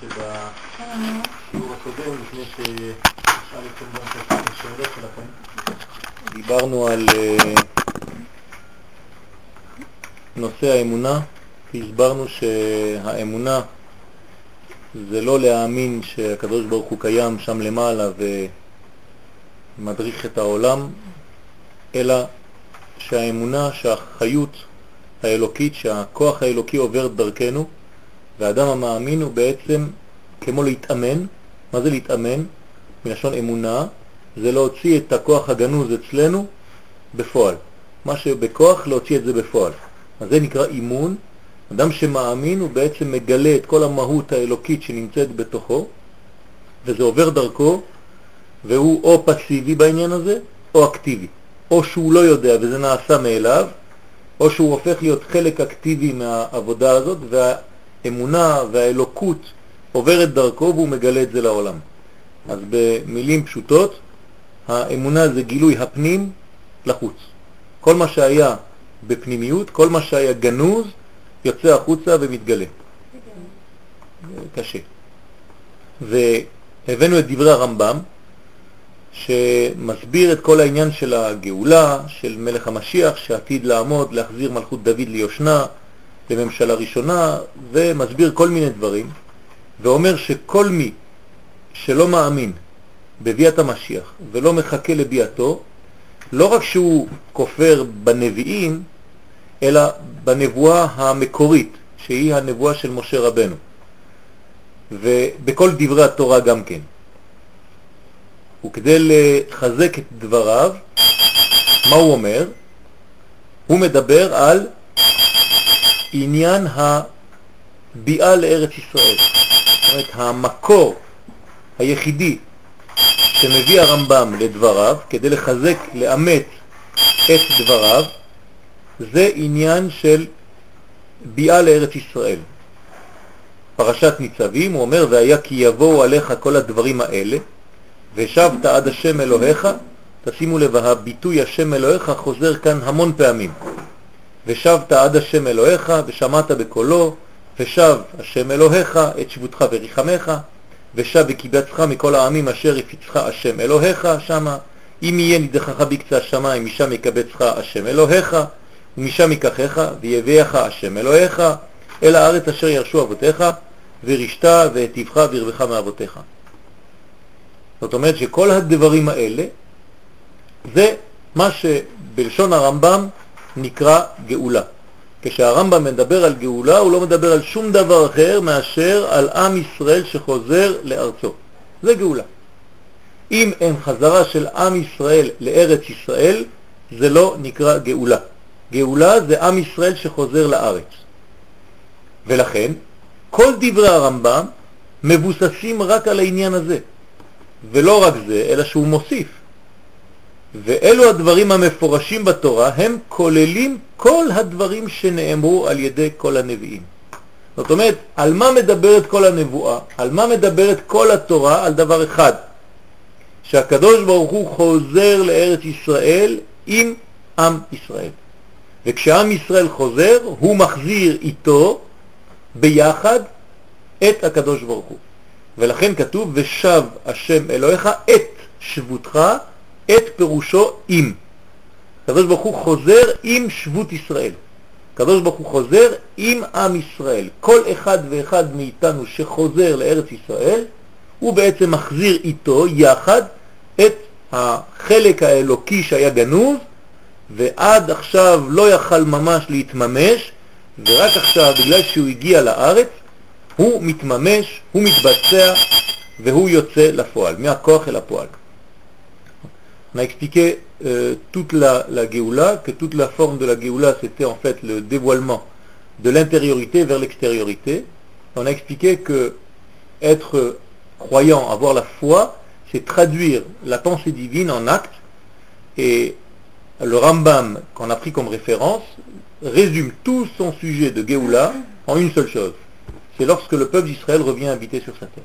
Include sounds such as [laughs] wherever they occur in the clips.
שבשיעור הקודם, לפני ששאלתם גם את השאלות שלכם, דיברנו על אה, נושא האמונה, והסברנו שהאמונה זה לא להאמין שהקדוש ברוך הוא קיים שם למעלה ומדריך את העולם, אלא שהאמונה, שהחיות האלוקית, שהכוח האלוקי עובר דרכנו, והאדם המאמין הוא בעצם כמו להתאמן. מה זה להתאמן? מלשון אמונה, זה להוציא את הכוח הגנוז אצלנו בפועל. מה שבכוח, להוציא את זה בפועל. אז זה נקרא אימון. אדם שמאמין הוא בעצם מגלה את כל המהות האלוקית שנמצאת בתוכו, וזה עובר דרכו, והוא או פסיבי בעניין הזה, או אקטיבי. או שהוא לא יודע וזה נעשה מאליו, או שהוא הופך להיות חלק אקטיבי מהעבודה הזאת, והאמונה והאלוקות עוברת דרכו והוא מגלה את זה לעולם. אז במילים פשוטות, האמונה זה גילוי הפנים לחוץ. כל מה שהיה בפנימיות, כל מה שהיה גנוז, יוצא החוצה ומתגלה. קשה. והבאנו את דברי הרמב"ם, שמסביר את כל העניין של הגאולה, של מלך המשיח שעתיד לעמוד, להחזיר מלכות דוד ליושנה, לממשלה ראשונה, ומסביר כל מיני דברים, ואומר שכל מי שלא מאמין בביאת המשיח ולא מחכה לביאתו, לא רק שהוא כופר בנביאים, אלא בנבואה המקורית, שהיא הנבואה של משה רבנו, ובכל דברי התורה גם כן. וכדי לחזק את דבריו, מה הוא אומר? הוא מדבר על עניין הביאה לארץ ישראל. זאת אומרת, המקור היחידי שמביא הרמב"ם לדבריו, כדי לחזק, לאמת את דבריו, זה עניין של ביאה לארץ ישראל. פרשת ניצבים, הוא אומר, והיה כי יבואו עליך כל הדברים האלה, ושבת עד השם אלוהיך, תשימו לב, הביטוי השם אלוהיך חוזר כאן המון פעמים. ושבת עד השם אלוהיך, ושמעת בקולו, ושב השם אלוהיך את שבותך וריחמך, ושב וקיבצך מכל העמים אשר הפיצך השם אלוהיך שמה, אם יהיה נידחך בקצה השמיים, משם יקבצך השם אלוהיך, ומשם ייקחך, ויביאך השם אלוהיך, אל הארץ אשר ירשו אבותיך, ורשת והטיבך וירבך מאבותיך. זאת אומרת שכל הדברים האלה זה מה שבלשון הרמב"ם נקרא גאולה. כשהרמב"ם מדבר על גאולה הוא לא מדבר על שום דבר אחר מאשר על עם ישראל שחוזר לארצו. זה גאולה. אם אין חזרה של עם ישראל לארץ ישראל, זה לא נקרא גאולה. גאולה זה עם ישראל שחוזר לארץ. ולכן, כל דברי הרמב"ם מבוססים רק על העניין הזה. ולא רק זה, אלא שהוא מוסיף. ואלו הדברים המפורשים בתורה הם כוללים כל הדברים שנאמרו על ידי כל הנביאים. זאת אומרת, על מה מדברת כל הנבואה? על מה מדברת כל התורה? על דבר אחד, שהקדוש ברוך הוא חוזר לארץ ישראל עם עם ישראל. וכשעם ישראל חוזר, הוא מחזיר איתו ביחד את הקדוש ברוך הוא. ולכן כתוב ושב השם אלוהיך את שבותך, את פירושו עם. הקדוש ברוך הוא חוזר עם שבות ישראל. הקדוש ברוך הוא חוזר עם עם ישראל. כל אחד ואחד מאיתנו שחוזר לארץ ישראל, הוא בעצם מחזיר איתו יחד את החלק האלוקי שהיה גנוז, ועד עכשיו לא יכל ממש להתממש, ורק עכשיו, בגלל שהוא הגיע לארץ, הוא מתממש, הוא מתבצע והוא יוצא לפועל, מהכוח אל הפועל. On a expliqué euh, toute la, la que toute la forme de la Géoula c'était en fait le dévoilement de l'intériorité vers l'extériorité. On a expliqué que être croyant, avoir la foi, c'est traduire la pensée divine en acte et le Rambam qu'on a pris comme référence résume tout son sujet de Géoula en une seule chose c'est lorsque le peuple d'Israël revient habiter sur sa terre.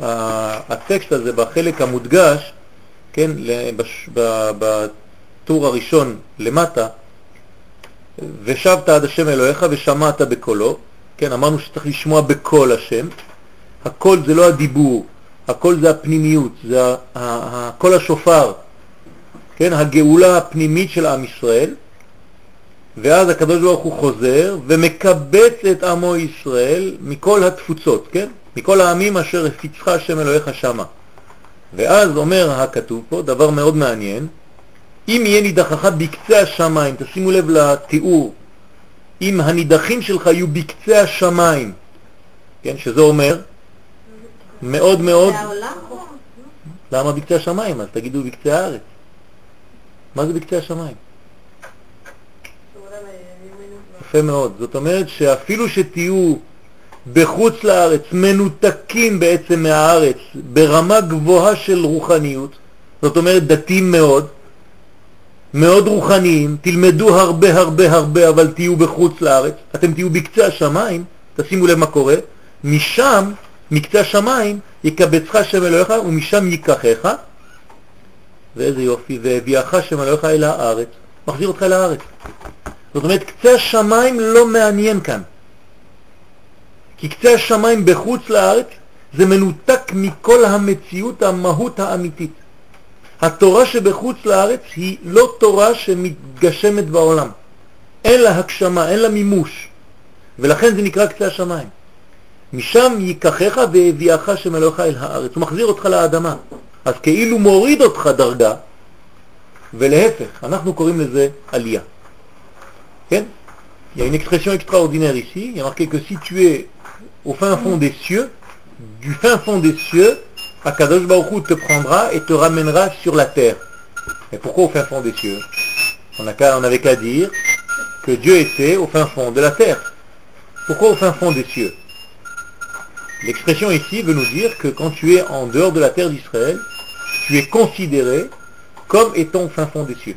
הטקסט הזה, בחלק המודגש, כן, בטור הראשון למטה, ושבת עד השם אלוהיך ושמעת בקולו, כן, אמרנו שצריך לשמוע בקול השם, הקול זה לא הדיבור, הקול זה הפנימיות, זה הקול השופר, כן, הגאולה הפנימית של עם ישראל, ואז הקדוש ברוך הוא חוזר ומקבץ את עמו ישראל מכל התפוצות, כן? מכל העמים אשר הפיצך השם אלוהיך שמה. ואז אומר הכתוב פה דבר מאוד מעניין, אם יהיה נידחך בקצה השמיים, תשימו לב לתיאור, אם הנידחים שלך יהיו בקצה השמיים, כן, שזה אומר מאוד מאוד... למה בקצה השמיים? אז תגידו בקצה הארץ. מה זה בקצה השמיים? יפה מאוד. זאת אומרת שאפילו שתהיו בחוץ לארץ, מנותקים בעצם מהארץ, ברמה גבוהה של רוחניות, זאת אומרת דתיים מאוד, מאוד רוחניים, תלמדו הרבה הרבה הרבה אבל תהיו בחוץ לארץ, אתם תהיו בקצה השמיים, תשימו לב מה קורה, משם, מקצה השמיים, יקבצך שם אלוהיך ומשם ייקחך, ואיזה יופי, והביאך שם אלוהיך אל הארץ, מחזיר אותך לארץ. זאת אומרת, קצה השמיים לא מעניין כאן. כי קצה השמיים בחוץ לארץ זה מנותק מכל המציאות, המהות האמיתית. התורה שבחוץ לארץ היא לא תורה שמתגשמת בעולם. אין לה הגשמה, אין לה מימוש. ולכן זה נקרא קצה השמיים. משם ייקחך והביאך שמלאך אל הארץ. הוא מחזיר אותך לאדמה. אז כאילו מוריד אותך דרגה, ולהפך, אנחנו קוראים לזה עלייה. כן? Il y a une expression extraordinaire ici, il y a marqué que si tu es au fin fond des cieux, du fin fond des cieux, Akadosh Baruch te prendra et te ramènera sur la terre. Et pourquoi au fin fond des cieux? On n'avait qu'à dire que Dieu était au fin fond de la terre. Pourquoi au fin fond des cieux? L'expression ici veut nous dire que quand tu es en dehors de la terre d'Israël, tu es considéré comme étant au fin fond des cieux.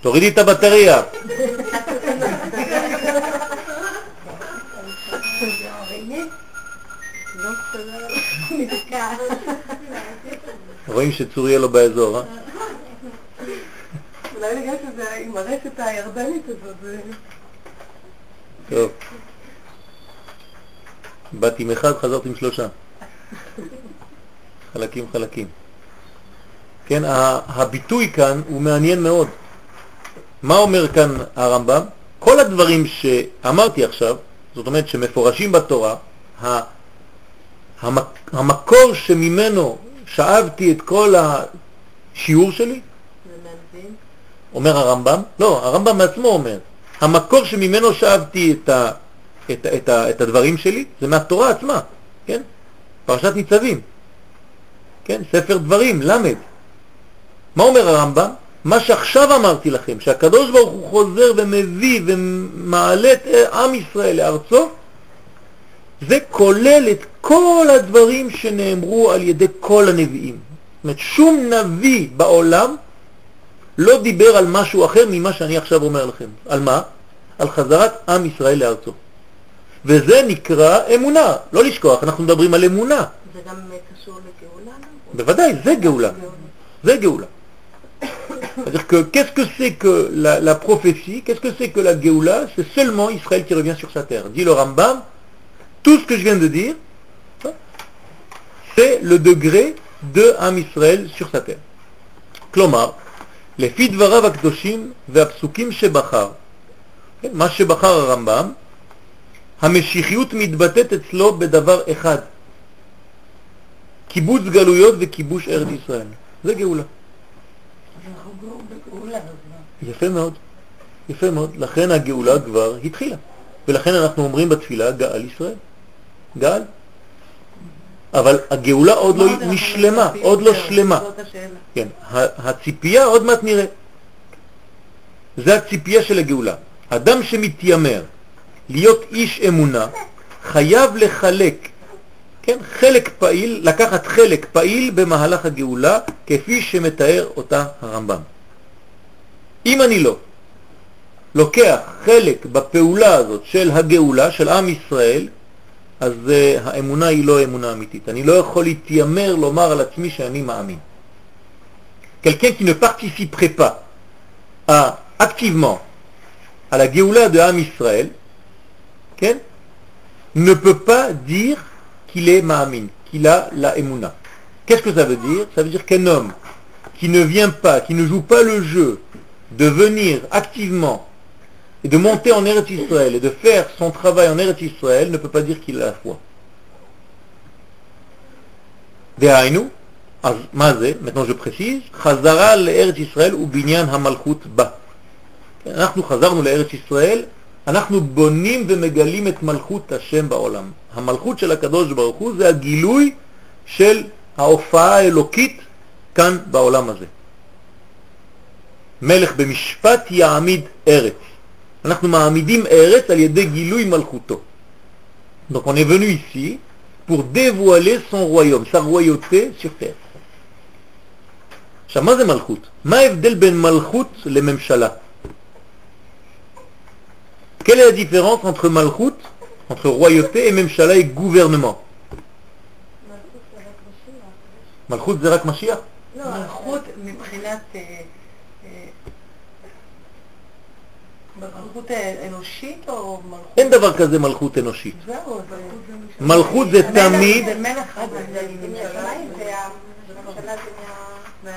תורידי את הבטריה. רואים שצורי לא באזור, אה? אולי בגלל שזה עם הרשת הירדנית הזאת. טוב. באתי עם אחד, חזרתי עם שלושה. חלקים חלקים. כן, הביטוי כאן הוא מעניין מאוד. מה אומר כאן הרמב"ם? כל הדברים שאמרתי עכשיו, זאת אומרת שמפורשים בתורה, המקור שממנו שאבתי את כל השיעור שלי, אומר הרמב"ם, לא, הרמב"ם בעצמו אומר, המקור שממנו שאבתי את, ה, את, את, ה, את הדברים שלי זה מהתורה עצמה, כן? פרשת ניצבים, כן? ספר דברים, למד. מה אומר הרמב"ם? מה שעכשיו אמרתי לכם, שהקדוש ברוך הוא חוזר ומביא ומעלה את עם ישראל לארצו, זה כולל את כל הדברים שנאמרו על ידי כל הנביאים. זאת אומרת, שום נביא בעולם לא דיבר על משהו אחר ממה שאני עכשיו אומר לכם. על מה? על חזרת עם ישראל לארצו. וזה נקרא אמונה, לא לשכוח, אנחנו מדברים על אמונה. זה גם קשור לגאולה? בוודאי, זה גאולה. זה גאולה. C'est-à-dire que qu'est-ce que c'est que la, la prophétie, qu'est-ce que c'est que la Géoula C'est seulement Israël qui revient sur sa terre. Dit le Rambam, tout ce que je viens de dire, c'est le degré de Am Israël sur sa terre. כלומר, לפי דבריו הקדושים והפסוקים שבחר, מה שבחר הרמב"ם, המשיחיות מתבטאת אצלו בדבר אחד, קיבוץ גלויות וכיבוש ארץ ישראל. זה גאולה. יפה מאוד, יפה מאוד. לכן הגאולה כבר התחילה. ולכן אנחנו אומרים בתפילה גאל ישראל. גאל. אבל הגאולה עוד לא נשלמה? עוד לא שלמה. כן, הציפייה עוד מעט נראה. זה הציפייה של הגאולה. אדם שמתיימר להיות איש אמונה חייב לחלק, כן, חלק פעיל, לקחת חלק פעיל במהלך הגאולה כפי שמתאר אותה הרמב"ם. אם אני לא לוקח חלק בפעולה הזאת של הגאולה של עם ישראל, אז uh, האמונה היא לא אמונה אמיתית. אני לא יכול להתיימר לומר על עצמי שאני מאמין. Quelqu'un qui ne participerait pas à, activement à la Géoula de Ham Israël, כן? ne peut pas dire qu'il est Ma'amin, qu'il a la Emouna. Qu'est-ce que ça veut dire Ça veut dire qu'un homme qui ne vient pas, qui ne joue pas le jeu de venir activement et de monter en Eretz Israël et de faire son travail en Eretz Israël ne peut pas dire qu'il a la foi. מה זה? maintenant je précise, חזרה לארץ ישראל ובניין המלכות בה. כן, אנחנו חזרנו לארץ ישראל, אנחנו בונים ומגלים את מלכות השם בעולם. המלכות של הקדוש ברוך הוא זה הגילוי של ההופעה האלוקית כאן בעולם הזה. מלך במשפט יעמיד ארץ. אנחנו מעמידים ארץ על ידי גילוי מלכותו. Donc on est venu ici pour dévoiler son royaume, sa royauté sur terre. עכשיו, מה זה מלכות? מה ההבדל בין מלכות לממשלה? Quelle est la différence entre malchut, entre royauté et ממשלה et gouvernement? מלכות זה רק משיח? לא, מלכות מבחינת... מלכות אה, אנושית או מלכות... אין דבר כזה מלכות אנושית. זהו, זה... מלכות זה תמיד,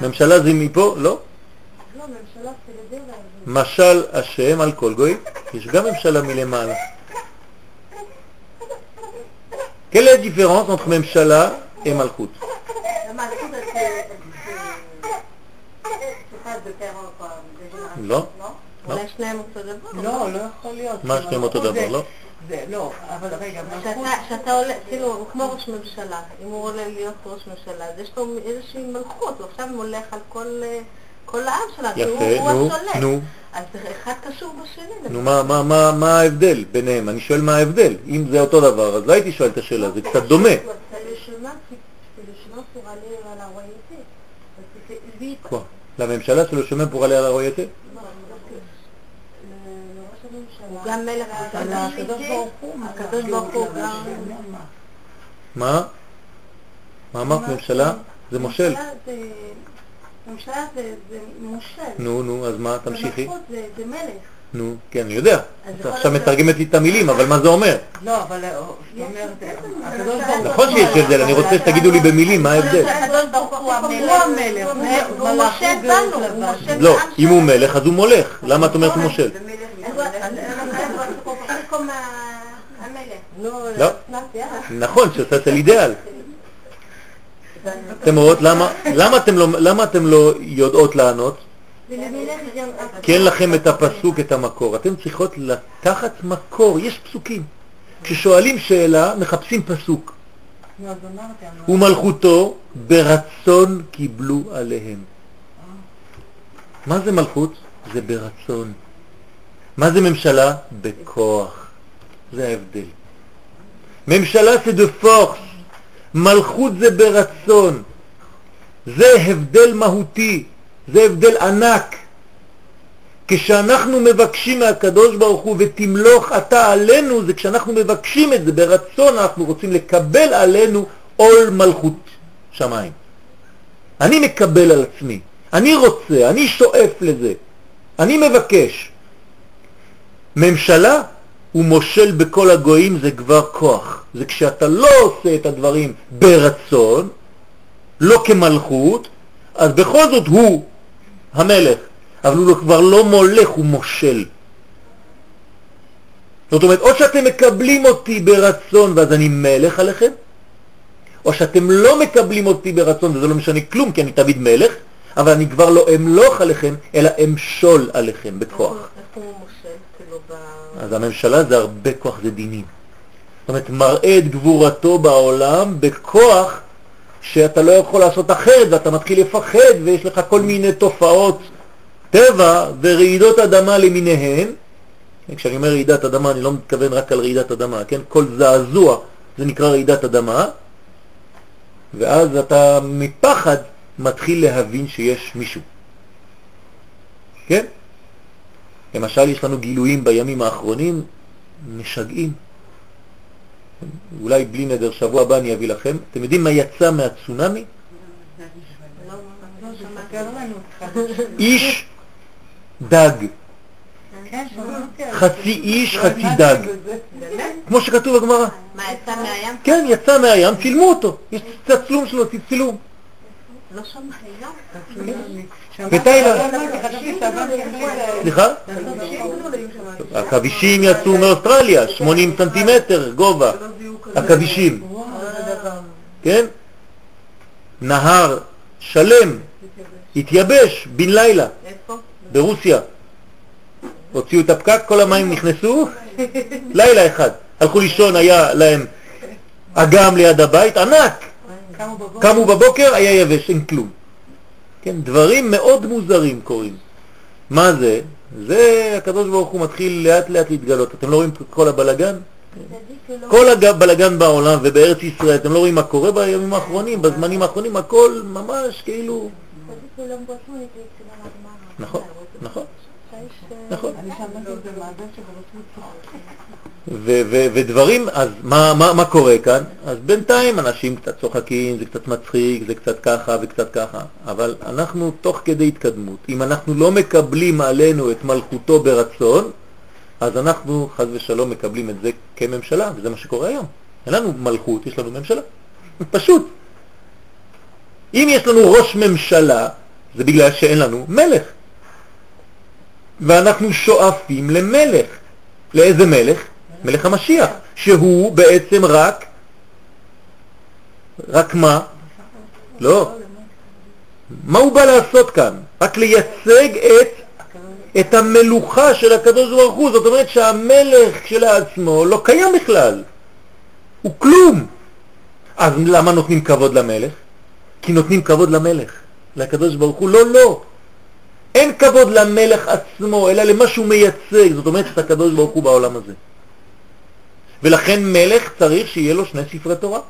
ממשלה, זה מפה? לא. לא. משל השם על כל גוי, יש גם ממשלה מלמעלה. Quelle est la différence entre ממשלה et מלכות? לא. לא? לא. אולי שניהם אותו דבר? לא, לא יכול להיות. מה שניהם אותו דבר, לא? זה, לא, אבל רגע, מלכות... שאתה- עולה, כאילו, הוא כמו ראש ממשלה, אם הוא עולה להיות ראש ממשלה, אז יש לו איזושהי מלכות, הוא עכשיו מולך על כל, אה, כל העם הוא יפה, הוא נו, השולט. נו. אז אחד קשור בשני. נו, מה, מה, מה, מה ההבדל ביניהם? אני שואל מה ההבדל. אם זה אותו דבר, אז לא הייתי שואל את השאלה, זה קצת דומה. C'est le chemin, qui- c'est le chemin pour aller à la royauté. Parce que c'est lui, Quoi לממשלה של השומם pour aller à la royauté? הוא גם מלך על הקדוש ברוך הוא. הקדוש ברוך הוא גם... מה? מה אמרת ממשלה? זה מושל. ממשלה זה- ממשלה זה זה מושל. נו, נו, אז מה? תמשיכי. זה זה מלך. נו, כן, אני יודע. עכשיו מתרגמת לי את המילים, אבל מה זה אומר? לא, אבל אה, אה. נכון שיש הבדל, אני רוצה שתגידו לי במילים מה ההבדל. לא, אם הוא. מלך אז הוא מולך. למה את אומרת מושל? אז הוא- אז הוא כמו ה- המלך. לא, לא. יאללה. נכון, שעושה את האידאל. [laughs] אתם רואות למה, למה אתם לא, למה אתם לא יודעות לענות? כי אין לכם את הפסוק, את המקור. אתם צריכות לקחת מקור, יש פסוקים. כששואלים שאלה, מחפשים פסוק. ומלכותו ברצון קיבלו עליהם. מה זה מלכות? זה ברצון. מה זה ממשלה? בכוח. זה ההבדל. ממשלה זה דה פורס, מלכות זה ברצון. זה הבדל מהותי, זה הבדל ענק. כשאנחנו מבקשים מהקדוש ברוך הוא ותמלוך אתה עלינו, זה כשאנחנו מבקשים את זה ברצון, אנחנו רוצים לקבל עלינו עול מלכות שמיים. אני מקבל על עצמי, אני רוצה, אני שואף לזה, אני מבקש. ממשלה ומושל בכל הגויים זה כבר כוח. זה כשאתה לא עושה את הדברים ברצון, לא כמלכות, אז בכל זאת הוא המלך, אבל הוא כבר לא מולך, הוא מושל. זאת אומרת, או שאתם מקבלים אותי ברצון ואז אני מלך עליכם, או שאתם לא מקבלים אותי ברצון וזה לא משנה כלום כי אני תמיד מלך, אבל אני כבר לא אמלוך עליכם, אלא אמשול עליכם בכוח. איפה הוא מושל? אז הממשלה זה הרבה כוח, זה דינים. זאת אומרת, מראה את גבורתו בעולם בכוח שאתה לא יכול לעשות אחרת ואתה מתחיל לפחד ויש לך כל מיני תופעות טבע ורעידות אדמה למיניהן. כשאני אומר רעידת אדמה אני לא מתכוון רק על רעידת אדמה, כן? כל זעזוע זה נקרא רעידת אדמה ואז אתה מפחד מתחיל להבין שיש מישהו. כן? למשל יש לנו גילויים בימים האחרונים משגעים. אולי בלי נדר, שבוע הבא אני אביא לכם. אתם יודעים מה יצא מהצונמי? איש דג. חצי איש, חצי דג. כמו שכתוב בגמרא. מה, יצא מהים? כן, יצא מהים, צילמו אותו. יש צילום שלו, צילום. סליחה? עכבישים יצאו מאוסטרליה, 80 סנטימטר גובה. עכבישים, כן? נהר שלם התייבש בן לילה איפה? ברוסיה. הוציאו את הפקק, כל המים נכנסו, לילה אחד. הלכו לישון, היה להם אגם ליד הבית, ענק. קמו בבוקר. היה יבש, אין כלום. כן, דברים מאוד מוזרים קורים. מה זה? זה הקדוש ברוך הוא מתחיל לאט לאט להתגלות. אתם לא רואים כל הבלגן? כל הבלגן בעולם ובארץ ישראל, אתם לא רואים מה קורה בימים האחרונים, בזמנים האחרונים, הכל ממש כאילו... נכון, נכון, נכון. אני שמעתי את זה מהבן שברשות ו- ו- ודברים, אז מה, מה, מה קורה כאן? אז בינתיים אנשים קצת צוחקים, זה קצת מצחיק, זה קצת ככה וקצת ככה, אבל אנחנו תוך כדי התקדמות, אם אנחנו לא מקבלים עלינו את מלכותו ברצון, אז אנחנו חז ושלום מקבלים את זה כממשלה, וזה מה שקורה היום. אין לנו מלכות, יש לנו ממשלה. [laughs] פשוט. אם יש לנו ראש ממשלה, זה בגלל שאין לנו מלך. ואנחנו שואפים למלך. לאיזה מלך? מלך המשיח, שהוא בעצם רק, רק מה? לא. מה הוא בא לעשות כאן? רק לייצג את, את המלוכה של הקדוש ברוך הוא, זאת אומרת שהמלך כשלעצמו לא קיים בכלל, הוא כלום. אז למה נותנים כבוד למלך? כי נותנים כבוד למלך, לקדוש ברוך הוא, לא, לא. אין כבוד למלך עצמו, אלא למה שהוא מייצג, זאת אומרת את הקדוש ברוך הוא בעולם הזה. ולכן מלך צריך שיהיה לו שני ספרי תורה.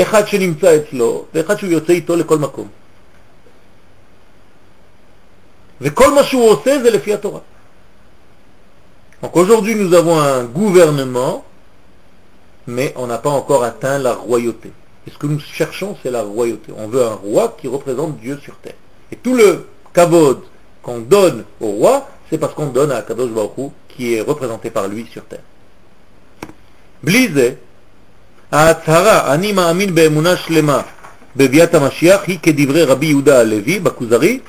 אחד שנמצא אצלו, ואחד שהוא יוצא איתו לכל מקום. וכל מה שהוא עושה זה לפי התורה. Donc aujourd'hui nous avons un gouvernement, mais on n'a pas encore atteint la royauté. Et ce que nous cherchons, c'est la royauté. On veut un roi qui représente Dieu sur terre. Et tout le kavod qu'on donne au roi, c'est parce qu'on donne à Kadosh Baruch Hu, qui est représenté par lui sur terre. בלי זה, ההצהרה, אני מאמין באמונה שלמה בביאת המשיח, היא כדברי רבי יהודה הלוי בכוזרי,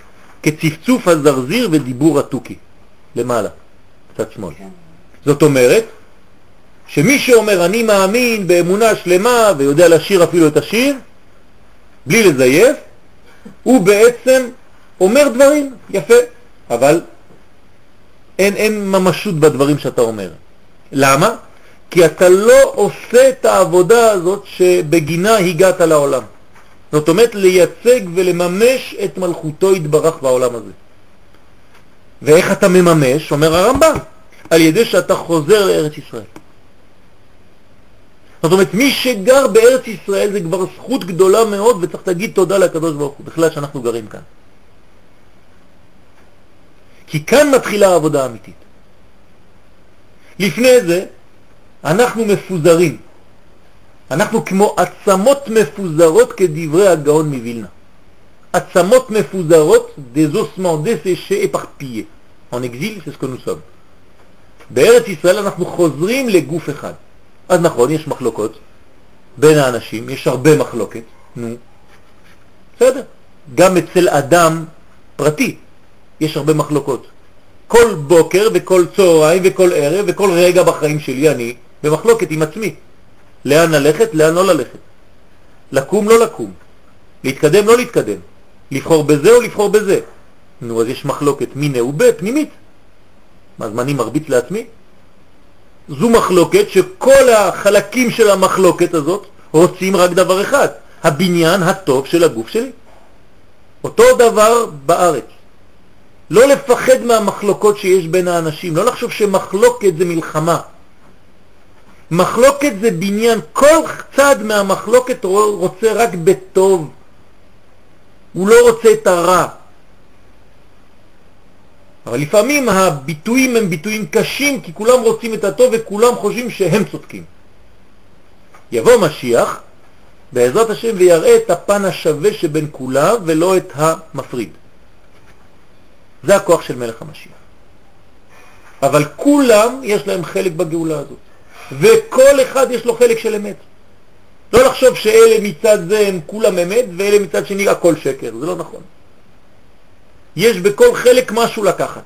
כצפצוף הזרזיר ודיבור התוכי, למעלה, צד שמאל. זאת אומרת, שמי שאומר אני מאמין באמונה שלמה ויודע לשיר אפילו את השיר, בלי לזייף, הוא בעצם אומר דברים, יפה, אבל אין, אין ממשות בדברים שאתה אומר. למה? כי אתה לא עושה את העבודה הזאת שבגינה הגעת לעולם. זאת אומרת לייצג ולממש את מלכותו יתברך בעולם הזה. ואיך אתה מממש? אומר הרמב"ם, על ידי שאתה חוזר לארץ ישראל. זאת אומרת, מי שגר בארץ ישראל זה כבר זכות גדולה מאוד וצריך להגיד תודה לקדוש ברוך הוא, בכלל שאנחנו גרים כאן. כי כאן מתחילה העבודה האמיתית. לפני זה אנחנו מפוזרים. אנחנו כמו עצמות מפוזרות כדברי הגאון מווילנה. עצמות מפוזרות, des ossements desséchés éparpillés. En exil, c'est ce que nous sommes. בארץ ישראל אנחנו חוזרים לגוף אחד. אז נכון, יש מחלוקות בין האנשים, יש הרבה מחלוקת, נו, בסדר. גם אצל אדם פרטי יש הרבה מחלוקות. כל בוקר וכל צהריים וכל ערב וכל רגע בחיים שלי אני במחלוקת עם עצמי. לאן ללכת, לאן לא ללכת. לקום, לא לקום. להתקדם, לא להתקדם. לבחור בזה או לבחור בזה. נו, אז יש מחלוקת מיני פנימית. אז מה אני מרביץ לעצמי? זו מחלוקת שכל החלקים של המחלוקת הזאת רוצים רק דבר אחד, הבניין הטוב של הגוף שלי. אותו דבר בארץ. לא לפחד מהמחלוקות שיש בין האנשים, לא לחשוב שמחלוקת זה מלחמה. מחלוקת זה בניין, כל צד מהמחלוקת רוצה רק בטוב, הוא לא רוצה את הרע. אבל לפעמים הביטויים הם ביטויים קשים כי כולם רוצים את הטוב וכולם חושבים שהם צודקים. יבוא משיח בעזרת השם ויראה את הפן השווה שבין כולם ולא את המפריד. זה הכוח של מלך המשיח. אבל כולם יש להם חלק בגאולה הזאת, וכל אחד יש לו חלק של אמת. לא לחשוב שאלה מצד זה הם כולם אמת ואלה מצד שני הכל שקר, זה לא נכון. יש בכל חלק משהו לקחת.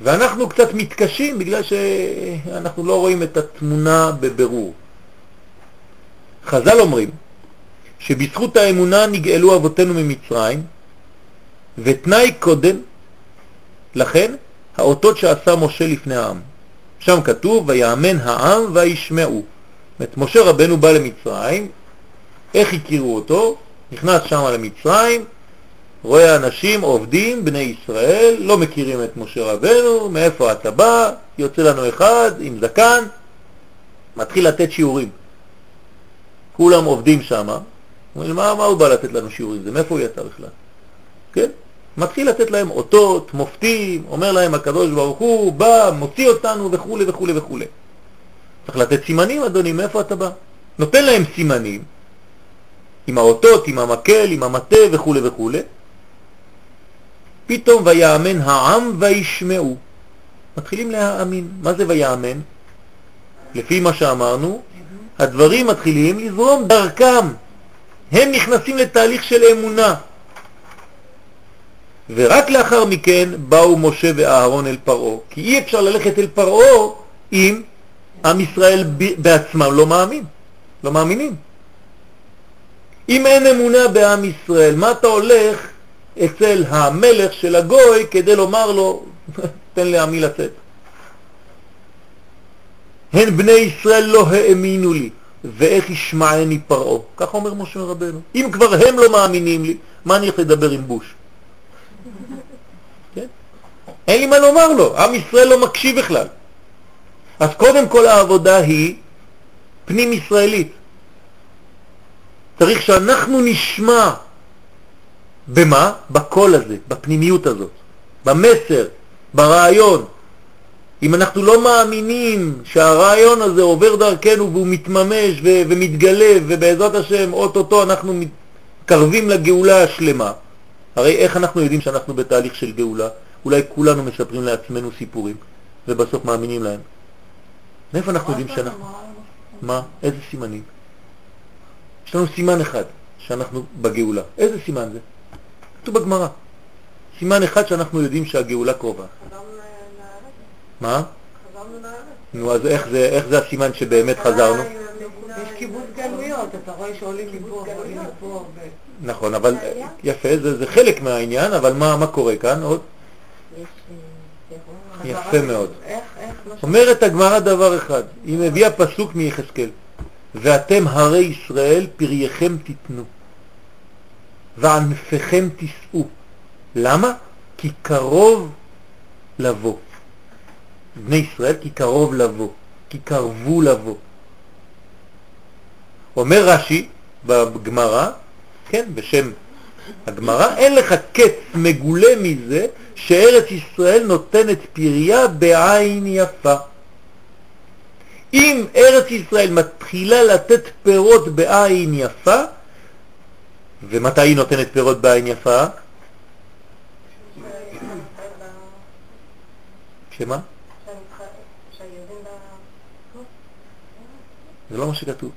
ואנחנו קצת מתקשים בגלל שאנחנו לא רואים את התמונה בבירור. חז"ל אומרים שבזכות האמונה נגאלו אבותינו ממצרים, ותנאי קודם לכן האותות שעשה משה לפני העם. שם כתוב, ויאמן העם וישמעו. זאת משה רבנו בא למצרים, איך הכירו אותו? נכנס שם למצרים, רואה אנשים עובדים, בני ישראל, לא מכירים את משה רבנו, מאיפה אתה בא, יוצא לנו אחד עם זקן, מתחיל לתת שיעורים. כולם עובדים שם, אומרים, מה, מה הוא בא לתת לנו שיעורים? זה מאיפה הוא יצא בכלל? כן? מתחיל לתת להם אותות, מופתים, אומר להם הקדוש ברוך הוא, בא, מוציא אותנו וכו' וכו' וכו'. צריך לתת סימנים, אדוני, מאיפה אתה בא? נותן להם סימנים, עם האותות, עם המקל, עם המטה וכו' וכו'. פתאום ויאמן העם וישמעו. מתחילים להאמין. מה זה ויאמן? לפי מה שאמרנו, הדברים מתחילים לזרום דרכם. הם נכנסים לתהליך של אמונה. ורק לאחר מכן באו משה ואהרון אל פרעה, כי אי אפשר ללכת אל פרעה אם עם ישראל בעצמם לא מאמין, לא מאמינים. אם אין אמונה בעם ישראל, מה אתה הולך אצל המלך של הגוי כדי לומר לו, [laughs] תן לעמי לצאת? הן בני ישראל לא האמינו לי, ואיך ישמעני פרעה. כך אומר משה רבנו. אם כבר הם לא מאמינים לי, מה אני יכול לדבר עם בוש? כן? אין לי מה לומר לו, עם ישראל לא מקשיב בכלל. אז קודם כל העבודה היא פנים ישראלית. צריך שאנחנו נשמע במה? בקול הזה, בפנימיות הזאת, במסר, ברעיון. אם אנחנו לא מאמינים שהרעיון הזה עובר דרכנו והוא מתממש ו- ומתגלה ובעזרת השם אוטוטו אנחנו מתקרבים לגאולה השלמה, הרי איך אנחנו יודעים שאנחנו בתהליך של גאולה? אולי כולנו מספרים לעצמנו סיפורים ובסוף מאמינים להם. מאיפה אנחנו יודעים שאנחנו... מה? איזה סימנים? יש לנו סימן אחד שאנחנו בגאולה. איזה סימן זה? כתוב בגמרא. סימן אחד שאנחנו יודעים שהגאולה קרובה. מה? נו, אז איך זה, איך זה הסימן שבאמת חזרנו? יש קיבוץ גלויות, אתה רואה שעולים מפה, עולים מפה. נכון, אבל יפה, זה, זה חלק מהעניין, אבל מה, מה קורה כאן עוד? יפה מאוד. אומרת הגמרא דבר אחד, היא מביאה פסוק מיחזקאל, ואתם הרי ישראל פרייכם תיתנו, וענפיכם תישאו. למה? כי קרוב לבוא. בני ישראל כי קרוב לבוא, כי קרבו לבוא. אומר רש"י בגמרא, כן, בשם הגמרא, אין לך קץ מגולה מזה שארץ ישראל נותנת פריה בעין יפה. אם ארץ ישראל מתחילה לתת פירות בעין יפה, ומתי היא נותנת פירות בעין יפה? שמה? זה לא מה שכתוב.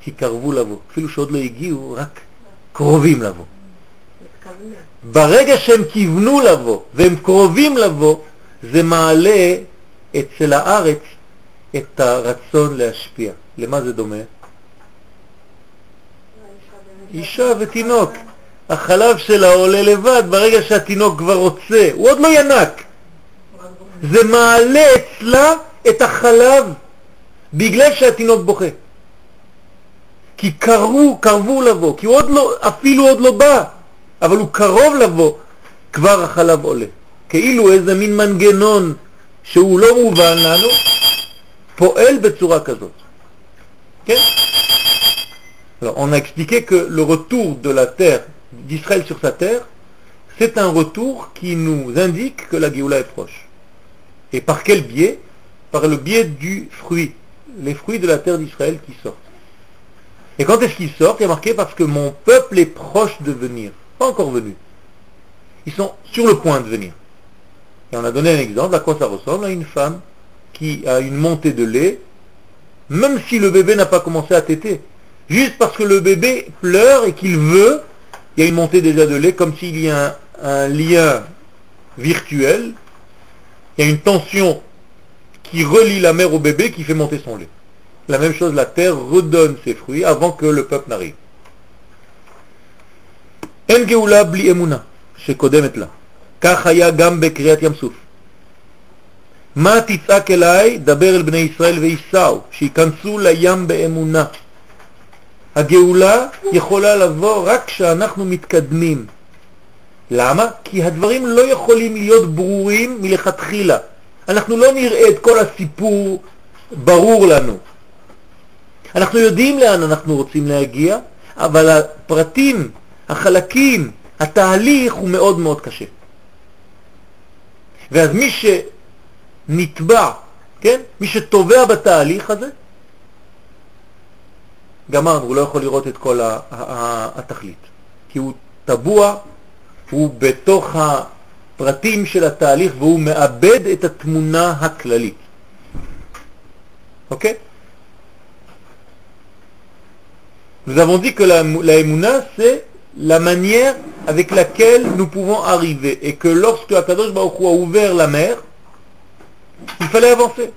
כי קרבו לבוא, אפילו שעוד לא הגיעו, רק קרובים לבוא. ברגע שהם כיוונו לבוא והם קרובים לבוא, זה מעלה אצל הארץ את הרצון להשפיע. למה זה דומה? אישה ותינוק. החלב שלה עולה לבד ברגע שהתינוק כבר רוצה, הוא עוד לא ינק. זה מעלה אצלה את החלב בגלל שהתינוק בוכה. כי קרבו, קרבו לבוא, כי הוא עוד לא, אפילו עוד לא בא, אבל הוא קרוב לבוא, כבר החלב עולה. כאילו איזה מין מנגנון שהוא לא מובן לנו, פועל בצורה כזאת. כן? Alors, on a expliqué que le retour de la terre, d'Israël sur sa terre, c'est un retour qui nous indique que la Géoula est proche. Et par quel biais Par le biais du fruit, les fruits de la terre d'Israël qui sortent. Et quand est-ce qu'ils sortent Il y a marqué parce que mon peuple est proche de venir, pas encore venu. Ils sont sur le point de venir. Et on a donné un exemple à quoi ça ressemble à une femme qui a une montée de lait, même si le bébé n'a pas commencé à téter. Juste parce que le bébé pleure et qu'il veut, il y a une montée déjà de lait, comme s'il y a un, un lien virtuel, il y a une tension qui relie la mère au bébé qui fait monter son lait. La même chose, la terre redonne ses fruits avant que le peuple n'arrive. אין גאולה בלי אמונה שקודמת לה. כך היה גם בקריאת ים סוף. מה תצעק אליי? דבר אל בני ישראל וייסעו, שיכנסו לים באמונה. הגאולה יכולה לבוא רק כשאנחנו מתקדמים. למה? כי הדברים לא יכולים להיות ברורים מלכתחילה. אנחנו לא נראה את כל הסיפור ברור לנו. אנחנו יודעים לאן אנחנו רוצים להגיע, אבל הפרטים, החלקים, התהליך הוא מאוד מאוד קשה. ואז מי שנתבע, כן? מי שטובע בתהליך הזה, גמרנו, הוא לא יכול לראות את כל התכלית. כי הוא טבוע, הוא בתוך הפרטים של התהליך והוא מאבד את התמונה הכללית. אוקיי? Nous avons dit que la, la émouna, c'est la manière avec laquelle nous pouvons arriver. Et que lorsque Akadosh Baruch Hu a ouvert la mer, il fallait avancer.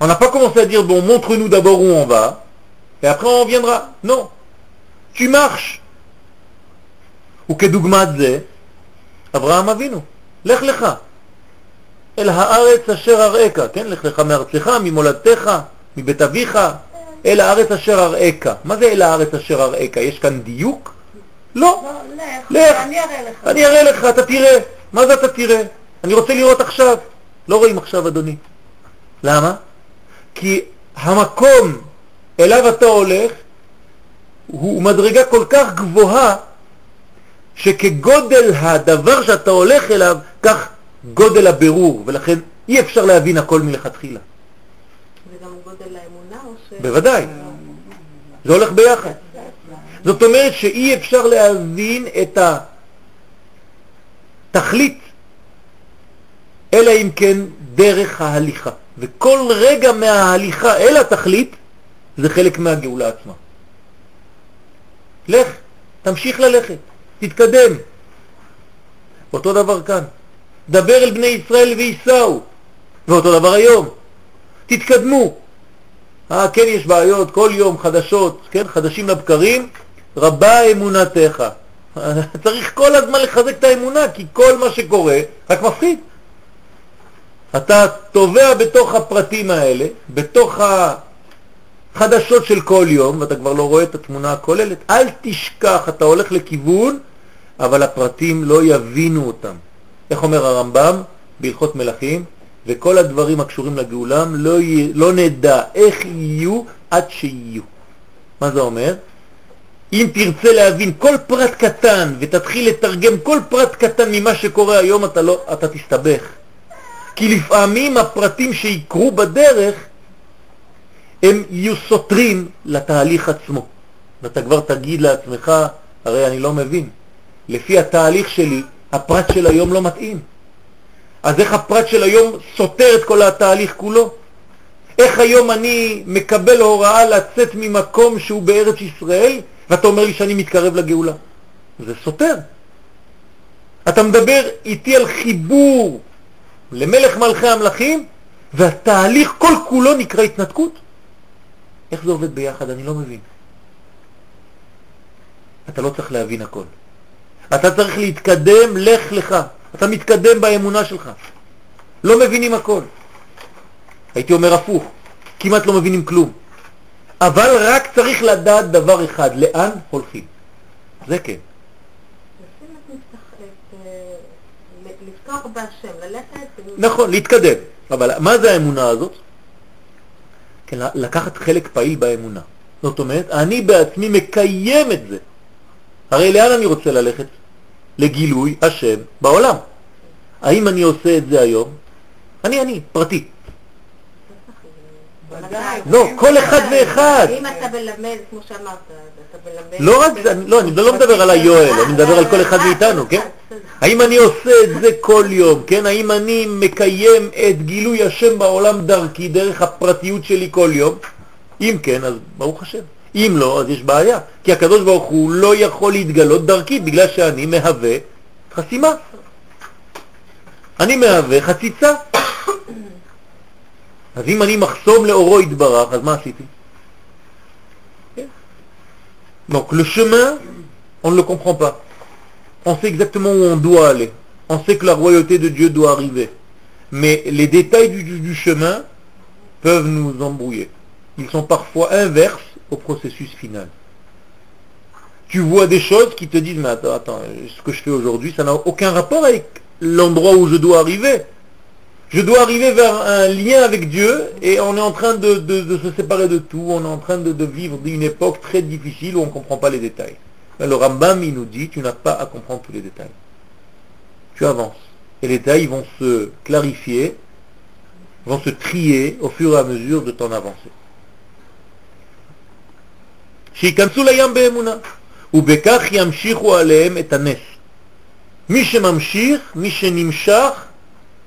On n'a pas commencé à dire, bon, montre-nous d'abord où on va, et après on viendra. Non. Tu marches. וכדוגמת זה, אברהם אבינו, לך לך, אל הארץ אשר אראך, כן? לך לך מארצך, ממולדתך, מבית אביך, אל הארץ אשר אראך. מה זה אל הארץ אשר אראך? יש כאן דיוק? לא. לא, לך, לך. אני אראה לך. אני אראה לך, אתה תראה. מה זה אתה תראה? אני רוצה לראות עכשיו. לא רואים עכשיו, אדוני. למה? כי המקום אליו אתה הולך הוא מדרגה כל כך גבוהה שכגודל הדבר שאתה הולך אליו, כך גודל הבירור, ולכן אי אפשר להבין הכל מלכתחילה. זה גם גודל האמונה. בוודאי. זה הולך ביחד. זאת אומרת שאי אפשר להבין את התכלית, אלא אם כן דרך ההליכה. וכל רגע מההליכה אל התכלית זה חלק מהגאולה עצמה. לך, תמשיך ללכת, תתקדם. אותו דבר כאן. דבר אל בני ישראל וייסעו. ואותו דבר היום. תתקדמו. אה, כן, יש בעיות, כל יום חדשות, כן, חדשים לבקרים, רבה אמונתך. [laughs] צריך כל הזמן לחזק את האמונה, כי כל מה שקורה רק מפחיד. אתה תובע בתוך הפרטים האלה, בתוך החדשות של כל יום, ואתה כבר לא רואה את התמונה הכוללת. אל תשכח, אתה הולך לכיוון, אבל הפרטים לא יבינו אותם. איך אומר הרמב"ם בהלכות מלכים? וכל הדברים הקשורים לגאולם לא, י... לא נדע איך יהיו עד שיהיו. מה זה אומר? אם תרצה להבין כל פרט קטן ותתחיל לתרגם כל פרט קטן ממה שקורה היום, אתה, לא, אתה תסתבך. כי לפעמים הפרטים שיקרו בדרך הם יהיו סותרים לתהליך עצמו. ואתה כבר תגיד לעצמך, הרי אני לא מבין. לפי התהליך שלי, הפרט של היום לא מתאים. אז איך הפרט של היום סותר את כל התהליך כולו? איך היום אני מקבל הוראה לצאת ממקום שהוא בארץ ישראל, ואתה אומר לי שאני מתקרב לגאולה? זה סותר. אתה מדבר איתי על חיבור למלך מלכי המלכים, והתהליך כל כולו נקרא התנתקות? איך זה עובד ביחד? אני לא מבין. אתה לא צריך להבין הכל. אתה צריך להתקדם, לך לך. אתה מתקדם באמונה שלך. לא מבינים הכל. הייתי אומר הפוך, כמעט לא מבינים כלום. אבל רק צריך לדעת דבר אחד, לאן הולכים. זה כן. אה. נכון, להתקדם. אבל מה זה האמונה הזאת? כן, לקחת חלק פעיל באמונה. זאת אומרת, אני בעצמי מקיים את זה. הרי לאן אני רוצה ללכת? לגילוי השם בעולם. האם אני עושה את זה היום? אני אני, פרטי. לא, כל אחד ואחד. אם אתה מלמד, כמו שאמרת, אתה מלמד... לא רק זה, לא, אני לא מדבר על היואל, אני מדבר על כל אחד מאיתנו, כן? האם אני עושה את זה כל יום, כן? האם אני מקיים את גילוי השם בעולם דרכי, דרך הפרטיות שלי כל יום? אם כן, אז ברוך השם. אם לא, אז יש בעיה. כי הקדוש ברוך הוא לא יכול להתגלות דרכי בגלל שאני מהווה חסימה. אני מהווה חציצה. אז אם אני מחסום לאורו יתברך, אז מה עשיתי? כן. Donc le chemin, on ne le comprend pas. On sait exactement où on doit aller. On sait que la royauté de Dieu doit arriver. Mais les détails du, du- du chemin peuvent nous embrouiller. Ils sont parfois inverses au processus final. Tu vois des choses qui te disent, mais attends, attends, ce que je fais aujourd'hui, ça n'a aucun rapport avec l'endroit où je dois arriver. Je dois arriver vers un lien avec Dieu et on est en train de, se séparer de tout, on est en train de, de vivre une époque très difficile où on ne comprend pas les détails. Le Rambam, il nous dit, tu n'as pas à comprendre tous les détails. Tu avances. Et les détails vont se clarifier, vont se trier au fur et à mesure de ton avancée. שייכנסו לים באמונה, ובכך ימשיכו עליהם את הנס. מי שממשיך, מי שנמשך,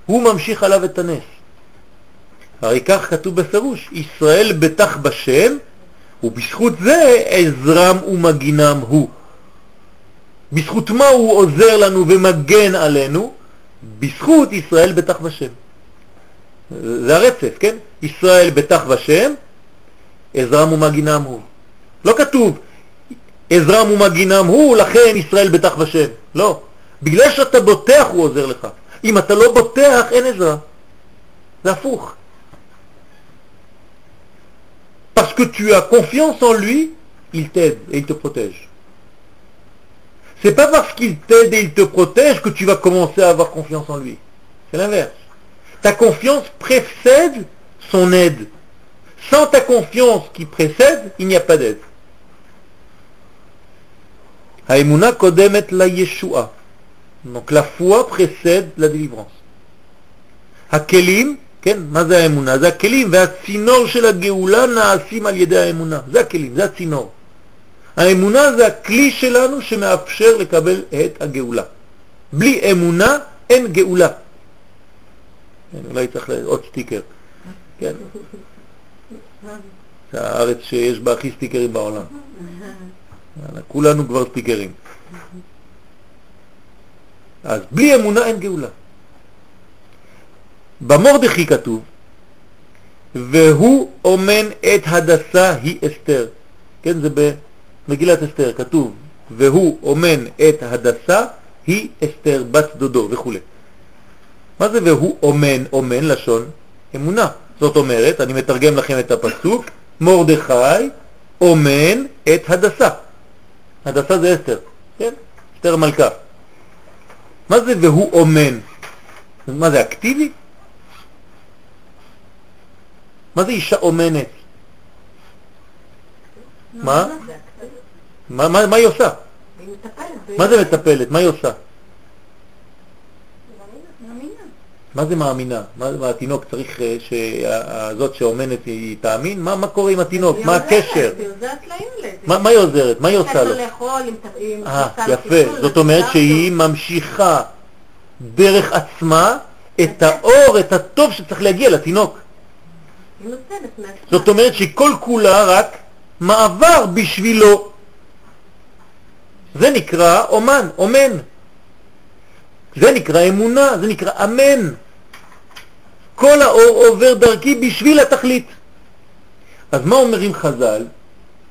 הוא ממשיך עליו את הנס. הרי כך כתוב בפירוש, ישראל בטח בשם, ובזכות זה עזרם ומגינם הוא. בזכות מה הוא עוזר לנו ומגן עלינו? בזכות ישראל בטח בשם. זה הרצף, כן? ישראל בטח בשם, עזרם ומגינם הוא. לא כתוב עזרם ומגינם הוא, לכן ישראל בטח בשם. לא. בגלל שאתה בוטח הוא עוזר לך. אם אתה לא בוטח, אין עזרה. זה הפוך. Parce que tu as confiance en lui, il t'aide et il te protège. C'est pas parce qu'il t'aide et il te protège que tu vas commencer à avoir confiance en lui. C'est l'inverse. Ta confiance précède son aide. Sans ta confiance qui précède, il n'y a pas d'aide. האמונה קודמת לישועה. Donc la la délivrance. הכלים, כן, מה זה האמונה? זה הכלים והצינור של הגאולה נעשים על ידי האמונה. זה הכלים, זה הצינור. האמונה זה הכלי שלנו שמאפשר לקבל את הגאולה. בלי אמונה אין גאולה. כן, אולי צריך עוד סטיקר. כן. זה הארץ שיש בה הכי סטיקרים בעולם. [laughs] כולנו כבר סטיקרים. אז בלי אמונה אין גאולה. במורדכי כתוב, והוא אומן את הדסה היא אסתר. כן, זה במגילת אסתר, כתוב, והוא אומן את הדסה היא אסתר, בת דודו וכו'. מה זה והוא אומן? אומן לשון אמונה. זאת אומרת, אני מתרגם לכם את הפסוק, מורדכי אומן את הדסה. הדסה זה אסתר, כן? אסתר מלכה. מה זה והוא אומן? מה זה אקטיבי? מה זה אישה אומנת? מה? מה, מה, מה היא עושה? מה זה מטפלת? מה היא עושה? מאמינה. מה זה מאמינה? מה, מה התינוק צריך אה, שהזאת שאומנת היא תאמין? מה, מה קורה עם התינוק? מה הקשר? היא עוזרת לילד. מה, מה היא עוזרת? מה היא עושה לו? לאכול, אם אה, יפה. זאת אומרת שהיא. ממשיכה דרך עצמה את האור, את הטוב שצריך להגיע לתינוק. זאת אומרת שהיא כל כולה רק מעבר בשבילו. זה נקרא אומן, אומן. זה נקרא אמונה, זה נקרא אמן. כל האור עובר דרכי בשביל התכלית. אז מה אומרים חז"ל?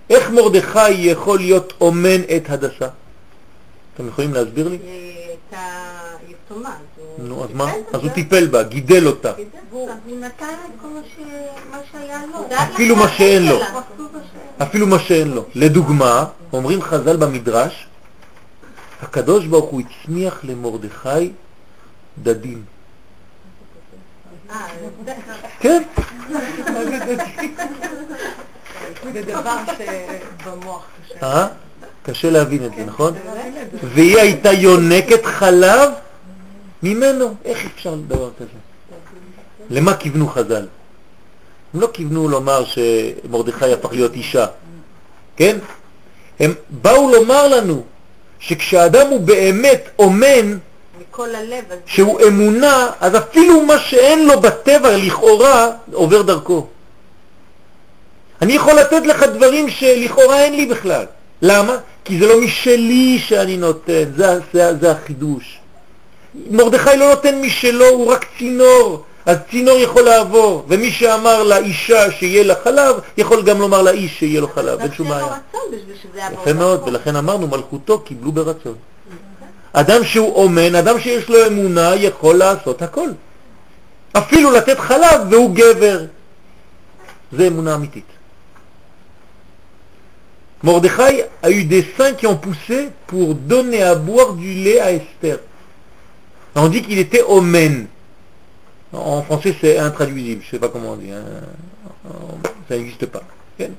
איך מרדכי יכול להיות אומן את הדסה? אתם יכולים להסביר לי? את היתומה. נו, אז מה? אז הוא טיפל בה, גידל אותה. הוא נתן את כל מה ש- מה שהיה לו. אפילו מה שאין לו. הוא אפילו מה שאין אפילו מה שאין לו. לדוגמה, אומרים חז"ל במדרש, הקדוש ברוך הוא הצמיח למרדכי דדים. אה, כן, זה דבר שבמוח קשה. אה? קשה להבין את זה, נכון? והיא הייתה יונקת חלב ממנו. איך אפשר לדבר כזה? למה כיוונו חז"ל? הם לא כיוונו לומר שמרדכי הפך להיות אישה, כן? הם באו לומר לנו שכשאדם הוא באמת אומן, מכל הלב. שהוא אמונה, אז אפילו מה שאין לו בטבע לכאורה עובר דרכו. אני יכול לתת לך דברים שלכאורה אין לי בכלל. למה? כי זה לא משלי שאני נותן, זה, זה, זה החידוש. מרדכי לא נותן משלו, הוא רק צינור, אז צינור יכול לעבור, ומי שאמר לאישה שיהיה לה חלב, יכול גם לומר לאיש שיהיה לו חלב, אין שום בעיה. יעבור. יפה מאוד. ולכן אמרנו מלכותו קיבלו ברצון. אדם שהוא אומן, אדם שיש לו אמונה, יכול לעשות הכל. אפילו לתת חלב והוא גבר. זה אמונה אמיתית. Mordechai a eu des seins qui ont poussé pour donner à boire du lait à Esther. On dit qu'il était omen. En français, c'est intraduisible. Je sais pas comment on dit. hein. Ça n'existe pas.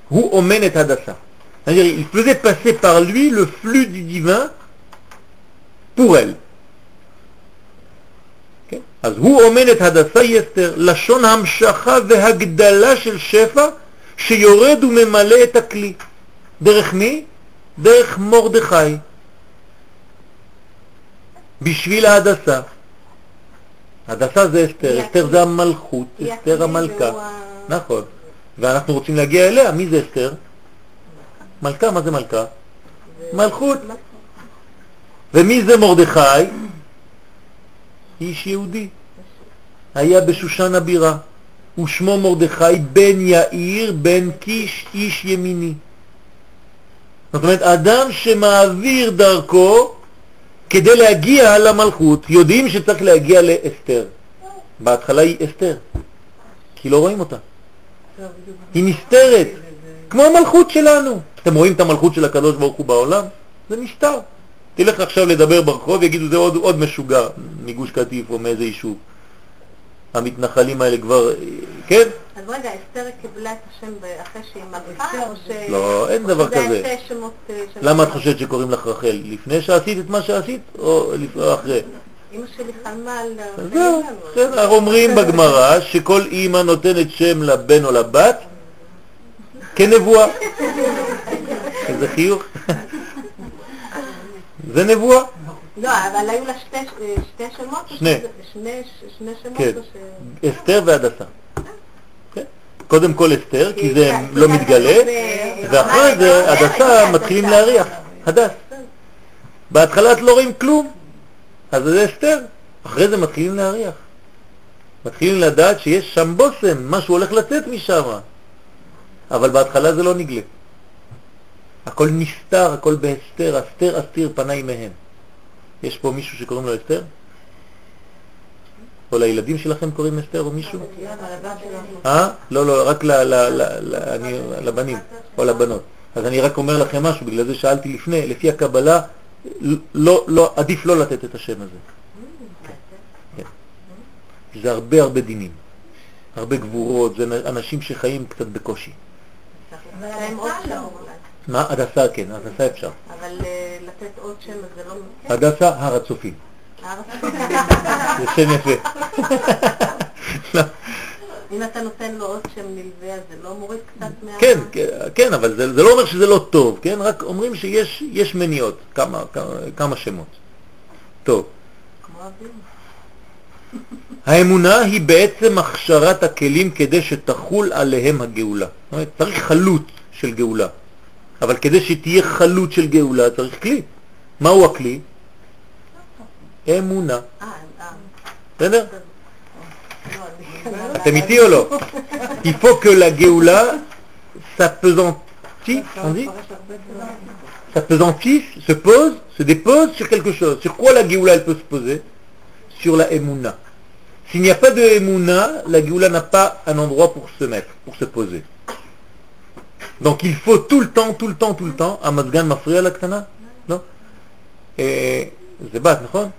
Ou omen et hadassa. C'est-à-dire, il faisait passer par lui le flux du divin elle. כן? אז הוא אומן את הדסה יסתר, לשון המשכה והגדלה של שפע שיורד וממלא את הכלי. דרך מי? דרך מרדכי. בשביל ההדסה. הדסה זה אסתר, אסתר. זה המלכות, אסתר המלכה. נכון. ואנחנו רוצים להגיע אליה, מי זה אסתר? מלכה, מה זה מלכה? מלכות. ומי זה מרדכי? איש יהודי. היה בשושן הבירה, ושמו מרדכי בן יאיר בן קיש איש ימיני. זאת אומרת, אדם שמעביר דרכו כדי להגיע למלכות, יודעים שצריך להגיע לאסתר. בהתחלה היא אסתר, כי לא רואים אותה. היא נסתרת, כמו המלכות שלנו. אתם רואים את המלכות של הקדוש ברוך הוא בעולם? זה נסתר. תלך עכשיו לדבר ברחוב, יגידו זה עוד, עוד משוגע מגוש קטיף או מאיזה יישוב. המתנחלים האלה כבר, כן? אז רגע, אסתר קיבלה את השם אחרי שהיא מלכה, או ש... לא, אין דבר כזה. אה, למה את? חושבת שקוראים לך רחל? לפני שעשית את מה שעשית או אחרי? אמא שלי חלמה על... אז זהו, בסדר, אומרים בגמרא שכל אימא נותנת שם לבן או לבת כנבואה. [laughs] איזה חיוך. זה נבואה. לא, אבל היו לה שתי, אה, שמות? שני. שני, שמות? כן. אסתר והדסה. כן. קודם כל אסתר, כי זה לא מתגלה, ואחרי זה הדסה מתחילים. להריח, הדס. בהתחלה את לא רואים כלום, אז זה אסתר, אחרי זה מתחילים להריח. מתחילים לדעת שיש שם בושם, משהו הולך לצאת משם, אבל בהתחלה זה לא נגלה. הכל נסתר, הכל בהסתר, אסתר אסתיר פניי מהם. יש פה מישהו שקוראים לו אסתר? או לילדים שלכם קוראים אסתר או מישהו? אה? לא, לא, רק לבנים או לבנות. אז אני רק אומר לכם משהו, בגלל זה שאלתי לפני, לפי הקבלה, לא, לא, עדיף לא לתת את השם הזה. כן. זה הרבה הרבה דינים, הרבה גבורות, זה אנשים שחיים קצת בקושי. אבל מה? הדסה, כן, הדסה אפשר. אבל אה, לתת עוד שם זה לא... כן, הדסה הר הצופים. [laughs] זה שם יפה. [laughs] לא. אם אתה נותן לו עוד שם נלווה, זה לא מוריד קצת מה... כן, כן, כן, אבל זה, זה לא אומר שזה לא טוב, כן? רק אומרים שיש יש מניעות, כמה, כמה, כמה שמות. טוב. האמונה היא בעצם הכשרת הכלים כדי שתחול עליהם הגאולה. זאת אומרת, צריך חלוט של גאולה, אבל כדי שתהיה חלוט של גאולה צריך כלי. מהו הכלי? אמונה. אה, אה. בסדר? לא, אני- אתם איתי או לא? Il faut que la Géoula s'appesantit, on dit s'appesantisse, se pose, se dépose sur quelque chose. Sur quoi la Géoula elle peut se poser Sur la Emouna. S'il n'y a pas de Emouna, la Géoula n'a pas un endroit pour se mettre, pour se poser. Donc il faut tout le temps, tout le temps, tout le temps, המזגן מפריע לקטנה? לא? אה, זה בת, נכון?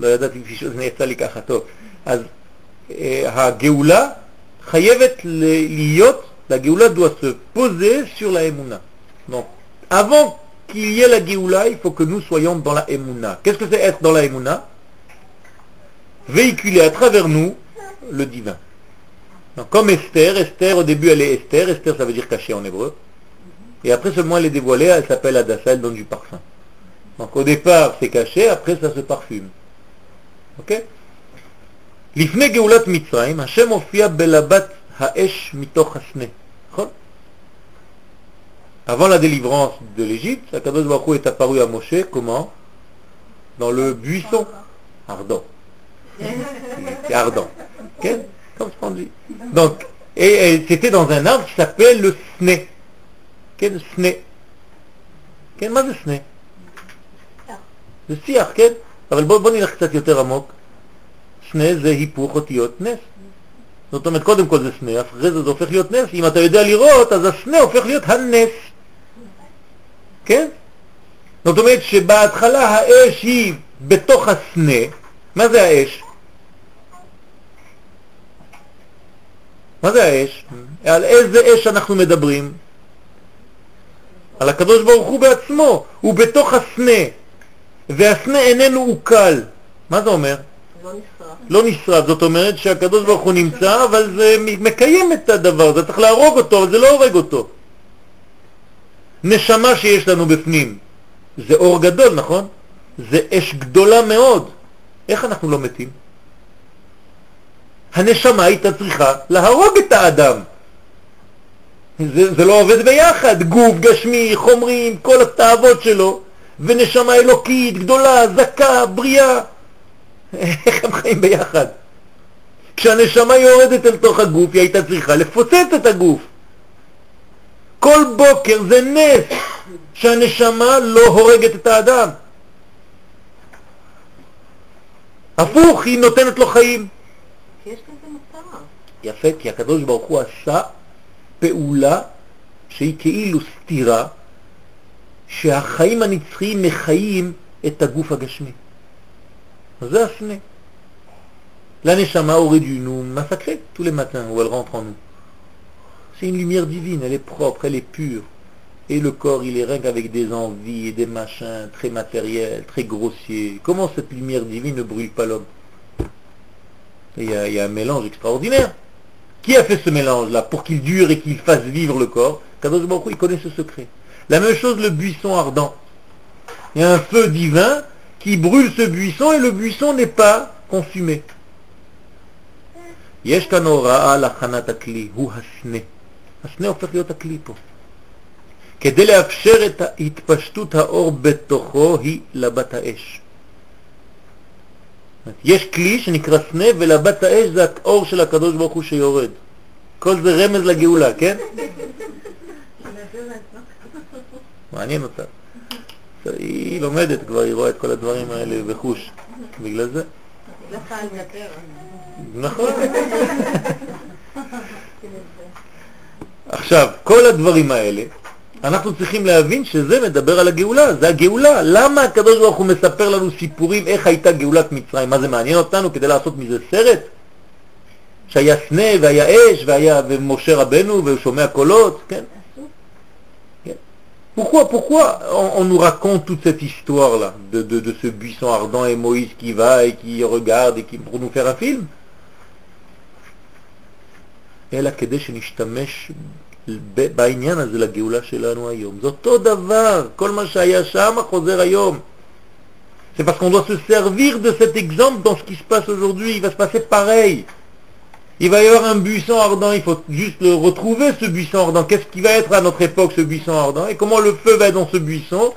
לא ידעתי שזה יצא לי ככה, טוב. אז אה, הגאולה חייבת ל- להיות, la Géoula doit se poser sur la Emouna. Donc, avant qu'il y ait la Géoula, il faut que nous soyons dans la Emouna. Qu'est-ce que c'est être dans la Emouna Véhiculer à travers nous le divin. Donc, comme Esther, Esther au début elle est Esther, Esther ça veut dire caché en hébreu. Et après seulement elle est dévoilée, elle s'appelle Adassa, elle donne du parfum. Donc au départ c'est caché, après ça se parfume. Ok לפני גאולת מצרים, השם הופיע בלבת האש מתוך הסנה, נכון? Avant la délivrance de l'Égypte, Akadosh Baruch Hu est apparu à Moshe, comment Dans le buisson ardent. [laughs] C'est ardent. Ok Comme ce qu'on dit. Donc, et, et c'était dans un arbre qui s'appelle le sne. Quel sne כן, מה זה סנה? זה שיח, כן? אבל בוא, בוא נלך קצת יותר עמוק. סנה זה היפוך אותיות נס. זאת אומרת, קודם כל זה סנה, אחרי זה זה הופך להיות נס. אם אתה יודע לראות, אז הסנה הופך להיות הנס. כן? זאת אומרת שבהתחלה האש היא בתוך הסנה. מה זה האש? מה זה האש? על איזה אש אנחנו מדברים? על הקדוש ברוך הוא בעצמו, הוא בתוך הסנה, והסנה איננו עוקל. מה זה אומר? לא נשרף. לא נשרף, זאת אומרת שהקדוש ברוך הוא נמצא, אבל זה מקיים את הדבר, זה צריך להרוג אותו, אבל זה לא הורג אותו. נשמה שיש לנו בפנים, זה אור גדול, נכון? זה אש גדולה מאוד. איך אנחנו לא מתים? הנשמה הייתה צריכה להרוג את האדם. זה, זה לא עובד ביחד, גוף, גשמי, חומרים, כל התאוות שלו, ונשמה אלוקית, גדולה, זכה, בריאה. איך הם חיים ביחד? כשהנשמה יורדת אל תוך הגוף, היא הייתה צריכה לפוצץ את הגוף. כל בוקר זה נס שהנשמה לא הורגת את האדם. הפוך, היא נותנת לו חיים. יפה, כי הקדוש ברוך הוא עשה פעולה שהיא כאילו סתירה, שהחיים הנצחיים מחיים את הגוף הגשמי. אז זה הסנה. La neshama aurait dû nous massacrer tous les matins où elle rentre en nous. C'est une lumière divine, elle est propre, elle est pure. Et le corps, il est rien qu'avec des envies et des machins très matériels, très grossiers. Comment cette lumière divine ne brûle pas l'homme Et Il y, a- il y a un mélange extraordinaire. Qui a fait ce mélange-là pour qu'il dure et qu'il fasse vivre le corps Kadosh Baruch Hu, il connaît ce secret. La même chose, le buisson ardent. Il y a un feu divin qui brûle ce buisson et le buisson n'est pas consumé. יש כאן הוראה להכנת הכלי, הוא הסנה. הסנה הופך להיות הכלי פה. כדי לאפשר את התפשטות האור בתוכו היא לבת האש. יש כלי שנקרא סנה ולבת האש זה האור של הקדוש ברוך הוא שיורד. כל זה רמז לגאולה, כן? מעניין אותה. היא לומדת כבר, היא רואה את כל הדברים האלה בחוש. בגלל זה. נכון. עכשיו, כל הדברים האלה, אנחנו צריכים להבין שזה מדבר על הגאולה, זה הגאולה. למה הקדוש ברוך הוא מספר לנו סיפורים איך הייתה גאולת מצרים? מה זה מעניין אותנו כדי לעשות מזה סרט? שהיה סנה והיה אש והיה ומשה רבנו והוא שומע קולות, כן? כן. Pourquoi, pourquoi on, on nous raconte toute cette histoire-là de, de, de ce buisson ardent et Moïse qui va et qui regarde et qui pour nous faire un film אלא כדי שנשתמש ב- בעניין הזה לגאולה שלנו היום. זה אותו דבר, כל מה שהיה שם חוזר היום. C'est parce qu'on doit se servir de cet exemple dans ce qui se passe aujourd'hui. Il va se passer pareil. Il va y avoir un buisson ardent, il faut juste le retrouver ce buisson ardent. Qu'est-ce qui va être à notre époque ce buisson ardent Et comment le feu va être dans ce buisson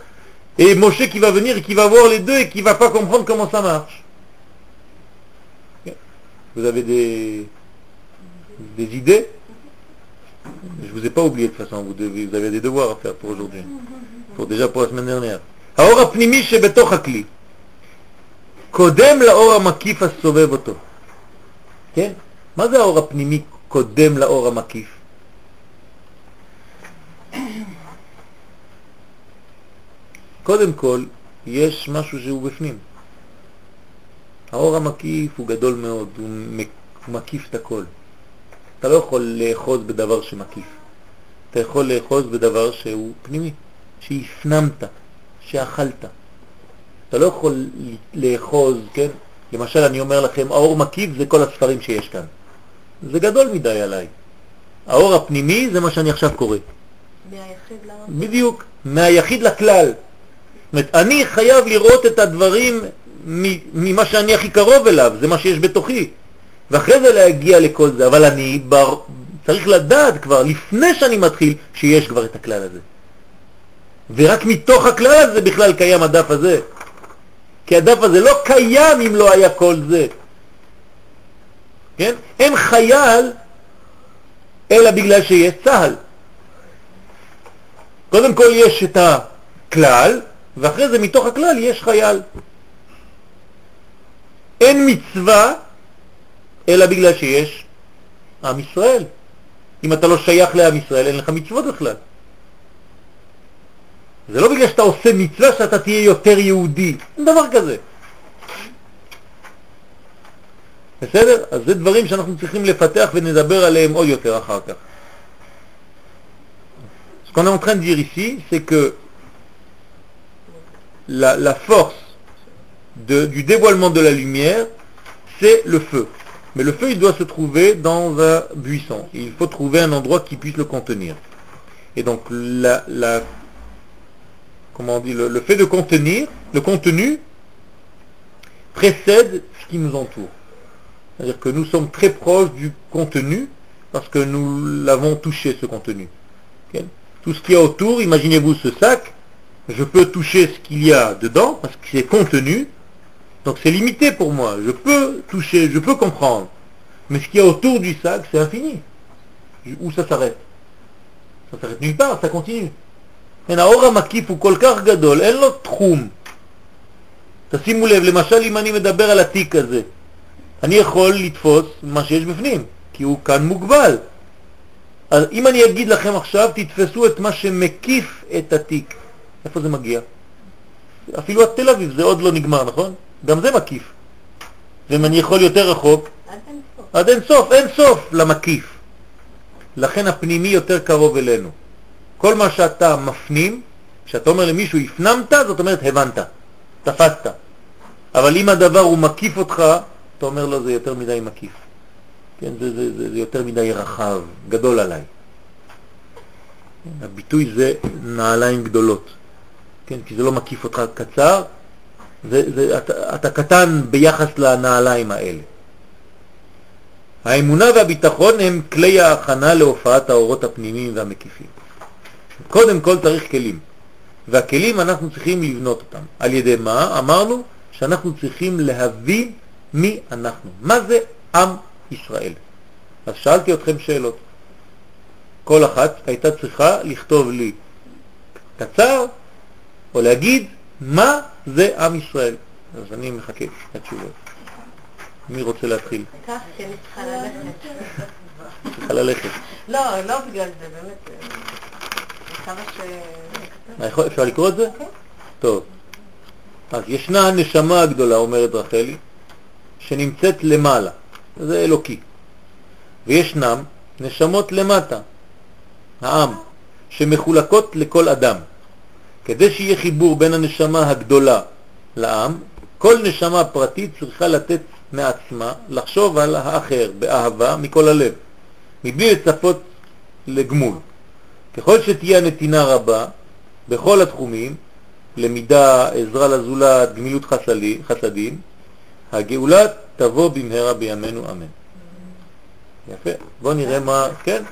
et Moshe qui va venir et qui va voir les deux et qui va pas comprendre comment ça marche. Vous avez des, des idées Je vous ai pas oublié de toute façon, vous, devez, vous avez des devoirs à faire pour aujourd'hui, pour déjà pour la semaine dernière. האור הפנימי שבתוך הכלי קודם לאור המקיף הסובב אותו. כן? מה זה האור הפנימי קודם לאור המקיף? קודם כל, יש משהו שהוא בפנים. האור המקיף הוא גדול מאוד, הוא מקיף את הכל. אתה לא יכול לאחוז בדבר שמקיף. אתה יכול לאחוז בדבר שהוא פנימי, שהפנמת, שאכלת. אתה לא יכול לאחוז, כן? למשל, אני אומר לכם, האור מקיף זה כל הספרים שיש כאן. זה גדול מדי עליי. האור הפנימי זה מה שאני עכשיו קורא. מהיחיד לרב. בדיוק, מהיחיד לכלל. זאת אומרת, אני חייב לראות את הדברים ממה שאני הכי קרוב אליו, זה מה שיש בתוכי. ואחרי זה להגיע לכל זה, אבל אני בר... צריך לדעת כבר, לפני שאני מתחיל, שיש כבר את הכלל הזה. ורק מתוך הכלל הזה בכלל קיים הדף הזה. כי הדף הזה לא קיים אם לא היה כל זה. כן? אין חייל אלא בגלל שיש צהל. קודם כל יש את הכלל, ואחרי זה מתוך הכלל יש חייל. אין מצווה אלא בגלל שיש עם ישראל. אם אתה לא שייך לעם ישראל, אין לך מצוות בכלל. זה לא בגלל שאתה עושה מצווה שאתה תהיה יותר יהודי, אין דבר כזה. בסדר? אז זה דברים שאנחנו צריכים לפתח ונדבר עליהם עוד יותר אחר כך. Ce qu'on est en train de dire ici, c'est que la, la force de, du dévoilement de la lumière, c'est le feu. Mais le feu, il doit se trouver dans un buisson. Il faut trouver un endroit qui puisse le contenir. Et donc, la, la comment on dit, le, le fait de contenir, le contenu, précède ce qui nous entoure. C'est-à-dire que nous sommes très proches du contenu parce que nous l'avons touché, ce contenu. Tout ce qu'il y a autour, imaginez-vous ce sac, je peux toucher ce qu'il y a dedans parce que c'est contenu, donc c'est limité pour moi. Je peux toucher, je peux comprendre. Mais ce qu'il y a autour du sac, c'est infini. Où ça s'arrête Ça s'arrête nulle part, ça continue. האור המקיף הוא כל כך גדול, אין לו תחום. תשימו לב, למשל אם אני מדבר על התיק הזה, אני יכול לתפוס מה שיש בפנים, כי הוא כאן מוגבל. אז אם אני אגיד לכם עכשיו, תתפסו את מה שמקיף את התיק. איפה זה מגיע? אפילו עד תל אביב זה עוד לא נגמר, נכון? גם זה מקיף. ואם אני יכול יותר רחוק, עד אין סוף. עד אין סוף, אין סוף למקיף. לכן הפנימי יותר קרוב אלינו. כל מה שאתה מפנים, כשאתה אומר למישהו הפנמת, זאת אומרת הבנת, תפסת. אבל אם הדבר הוא מקיף אותך, אתה אומר לו זה יותר מדי מקיף. כן, זה, זה, זה, זה יותר מדי רחב, גדול עליי. כן, הביטוי זה נעליים גדולות. כן, כי זה לא מקיף אותך קצר, זה, זה, אתה, אתה קטן ביחס לנעליים האלה. האמונה והביטחון הם כלי ההכנה להופעת האורות הפנימיים והמקיפים. קודם כל צריך כלים, והכלים אנחנו צריכים לבנות אותם. על ידי מה? אמרנו שאנחנו צריכים להבין מי אנחנו. מה זה עם ישראל? אז שאלתי אתכם שאלות. כל אחת הייתה צריכה לכתוב לי קצר, או להגיד מה זה עם ישראל. אז אני מחכה לתשובות. מי רוצה להתחיל? כך, כי אני צריכה ללכת. צריכה ללכת. לא, לא בגלל זה, באמת. אפשר לקרוא את זה? כן. טוב. אז ישנה הנשמה הגדולה, אומרת רחלי, שנמצאת למעלה, זה אלוקי. וישנם נשמות למטה, העם, שמחולקות לכל אדם. כדי שיהיה חיבור בין הנשמה הגדולה לעם, כל נשמה פרטית צריכה לתת מעצמה, לחשוב על האחר באהבה מכל הלב, מבלי לצפות לגמול. ככל שתהיה הנתינה רבה בכל התחומים, למידה, עזרה לזולת, גמילות חסלי, חסדים, הגאולה תבוא במהרה בימינו אמן. יפה. בואו נראה מה, כן?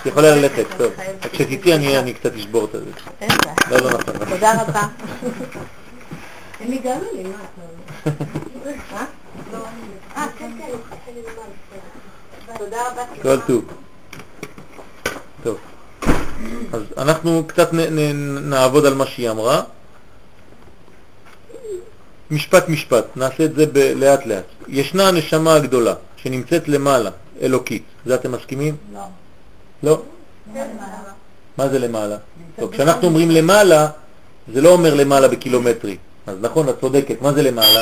את יכולה ללכת, טוב. כשתצאי אני אני קצת אשבור את זה. אין בעיה. לא, לא נכון. תודה רבה. הם לי, מה אתה אומר? אה? אה, כן, כן. תודה רבה. כל טוב. טוב. אז אנחנו קצת נעבוד על מה שהיא אמרה. משפט משפט, נעשה את זה לאט לאט. ישנה הנשמה הגדולה שנמצאת למעלה, אלוקית. זה אתם מסכימים? לא. לא? מה זה למעלה? טוב, כשאנחנו אומרים למעלה, זה לא אומר למעלה בקילומטרי. אז נכון, את צודקת, מה זה למעלה?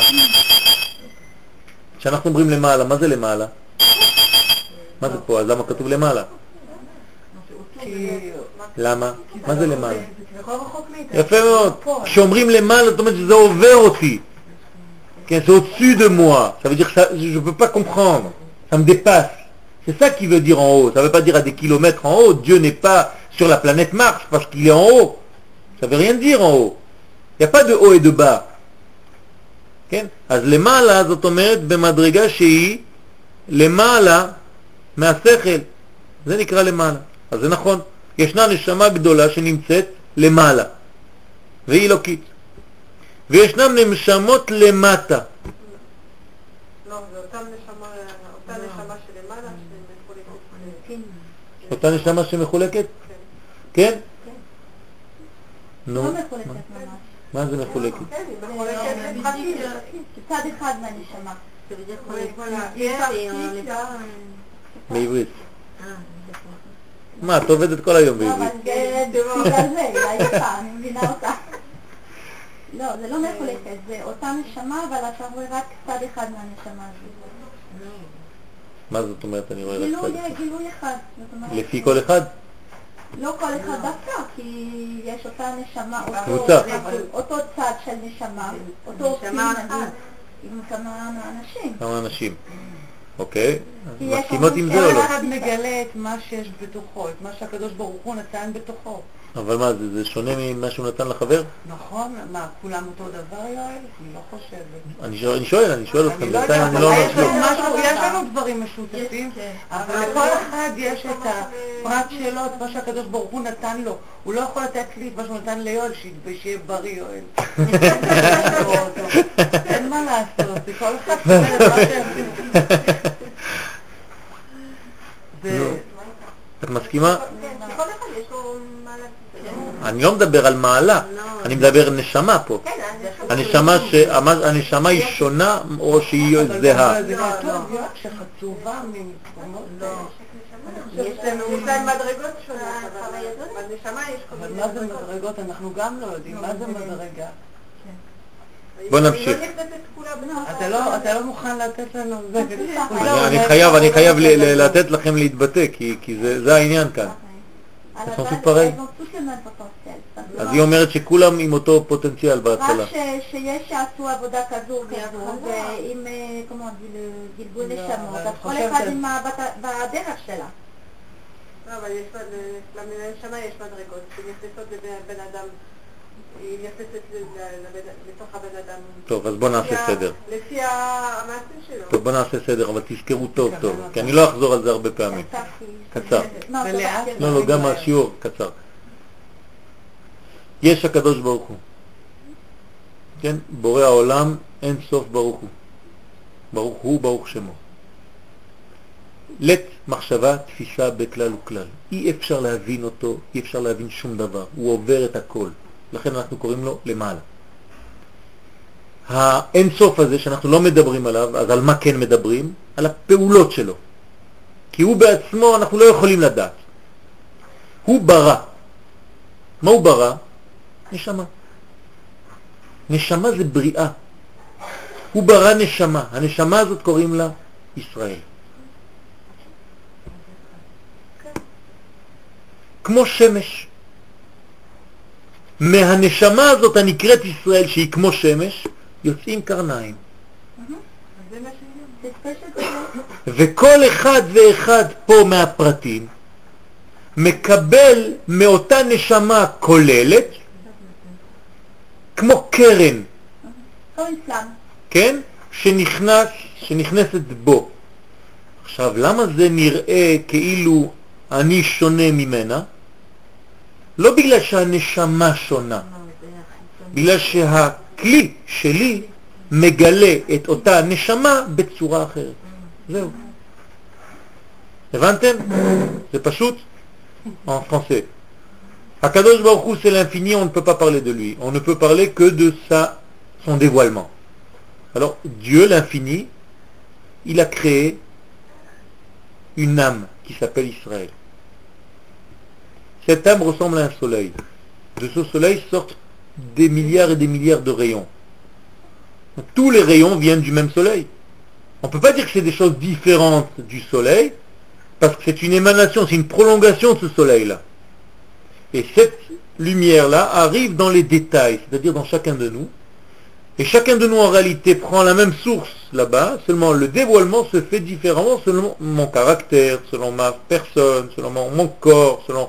כשאנחנו אומרים למעלה, מה זה למעלה? מה זה פה? אז למה כתוב למעלה? למה? מה זה למעלה? זה כביכול רחוק מאיתנו. יפה מאוד. כשאומרים למעלה, זאת אומרת שזה עובר אותי. כן, c'est au-dessus de moi. Ça veut dire que ça, je ne peux pas comprendre. Ça me dépasse. C'est ça qui veut dire en haut. Ça ne veut pas dire à des kilomètres en haut. Dieu n'est pas sur la planète Mars parce qu'il est en haut. Ça veut rien dire en haut. Il n'y a pas de haut et de bas. כן? אז למעלה זאת אומרת במדרגה שהיא למעלה מהשכל. זה נקרא למעלה. אז זה נכון. ישנה נשמה גדולה שנמצאת למעלה, והיא אלוקית. וישנם נשמות למטה. לא, זה אותה נשמה, אותה נשמה שלמעלה שמחולקת. אותה נשמה שמחולקת? כן? נו, לא מחולקת ממש. מה זה מחולקת? כן, לפרטים. צד אחד מהנשמה. בעברית. מה, את עובדת כל היום לא, אבל בעברית. זה בגלל זה, היא עייפה, אני מבינה אותה. לא, זה לא מחולקת, זה אותה נשמה, אבל אתה רואה רק צד אחד מהנשמה הזו. מה זאת אומרת אני רואה רק צד אחד? גילוי אחד. זאת אומרת, לפי כל אחד? לא כל אחד דווקא, כי יש אותה נשמה, אותו- צד של נשמה, אותו נשמה נגיד. עם כמה אנשים. כמה אנשים. אוקיי? אז מסכימות עם זה או כל לא? אחד מגלה את מה שיש בתוכו, את מה שהקדוש ברוך הוא נתן בתוכו. אבל מה זה, זה שונה ממה שהוא נתן לחבר? נכון? מה, כולם אותו דבר, יואל? אני לא חושבת. אני שואל, אני שואל, אני שואל אתכם, אני לא בינתיים אני לא אבל אומר. משהו- יש לנו דברים משותפים, כן. אבל לכל אחד יש את הפרט שלו, את מה שהקדוש ברוך הוא נתן לו. הוא לא יכול לתת לי את מה שהוא נתן ליואל, שיהיה- בריא יואל. [laughs] אין מה לעשות, כל אחד קיבל את מה שהם... את מסכימה? כן, כל אחד יש לו. אני לא מדבר על מעלה, אני מדבר נשמה פה. כן, הנשמה, היא שונה או שהיא אבל זהה? זה לא, לא. ממקומות... יש לנו אולי מדרגות שונות, אבל בנשמה יש כל אבל מיני מה זה מדרגות? אנחנו גם לא יודעים, מה זה מדרגה? בוא היא נמשיך. לא אתה לא, אתה לא מוכן לתת לנו... זה- [laughs] אני- לא, חייב, אני לתת לכם להתבטא, כי כי זה זה העניין כאן. Pareilles. elles ont toutes le même potentiel. אז simplement, היא אומרת שכולם עם אותו פוטנציאל בהתחלה. רק שיש שעשו עבודה כזו ועם, אה, כמו גלגול לא, נשמות, אבל אז כל אחד עם ה- בת- בדרך שלה. לא, אבל יש, לה- לנשמה יש מדרגות, שנכנסות לבן אדם, היא נכנסת לתוך הבן אדם. טוב, אז בוא נעשה סדר. לפי המעשים שלו. טוב, בוא נעשה סדר, אבל תזכרו טוב טוב, כי אני לא אחזור על זה הרבה פעמים. קצר. לא? כן. לא, לא, גם השיעור קצר. יש הקדוש ברוך הוא. כן? בורא העולם אין סוף ברוך הוא. ברוך הוא, ברוך שמו. לט מחשבה, תפיסה בכלל וכלל. אי אפשר להבין אותו, אי אפשר להבין שום דבר. הוא עובר את הכל. לכן אנחנו קוראים לו למעלה. האין סוף הזה שאנחנו לא מדברים עליו, אז על מה כן מדברים? על הפעולות שלו. כי הוא בעצמו אנחנו לא יכולים לדעת. הוא ברא. מה הוא ברא? נשמה. נשמה זה בריאה. הוא ברא נשמה. הנשמה הזאת קוראים לה ישראל. כמו שמש. מהנשמה הזאת הנקראת ישראל, שהיא כמו שמש, יוצאים קרניים. וכל אחד ואחד פה מהפרטים מקבל מאותה נשמה כוללת, כמו קרן. כן? שנכנס, שנכנסת בו. עכשיו, למה זה נראה כאילו אני שונה ממנה, לא בגלל שהנשמה שונה, בגלל שהכלי שלי מגלה את אותה נשמה בצורה אחרת. זהו. הבנתם? זה פשוט en français. Akadosh Baruch Hu, c'est l'infini, on ne peut pas parler de lui. On ne peut parler que de sa, son dévoilement. Alors, Dieu, l'infini, il a créé une âme qui s'appelle Israël. Cette âme ressemble à un soleil. De ce soleil sortent des milliards et des milliards de rayons. Tous les rayons viennent du même soleil. On ne peut pas dire que c'est des choses différentes du soleil, parce que c'est une émanation, c'est une prolongation de ce soleil-là. Et cette lumière-là arrive dans les détails, c'est-à-dire dans chacun de nous. Et chacun de nous, en réalité, prend la même source là-bas, seulement le dévoilement se fait différemment selon mon caractère, selon ma personne, selon mon, mon corps, selon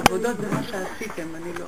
העבודות זה מה שעשיתם, אני לא...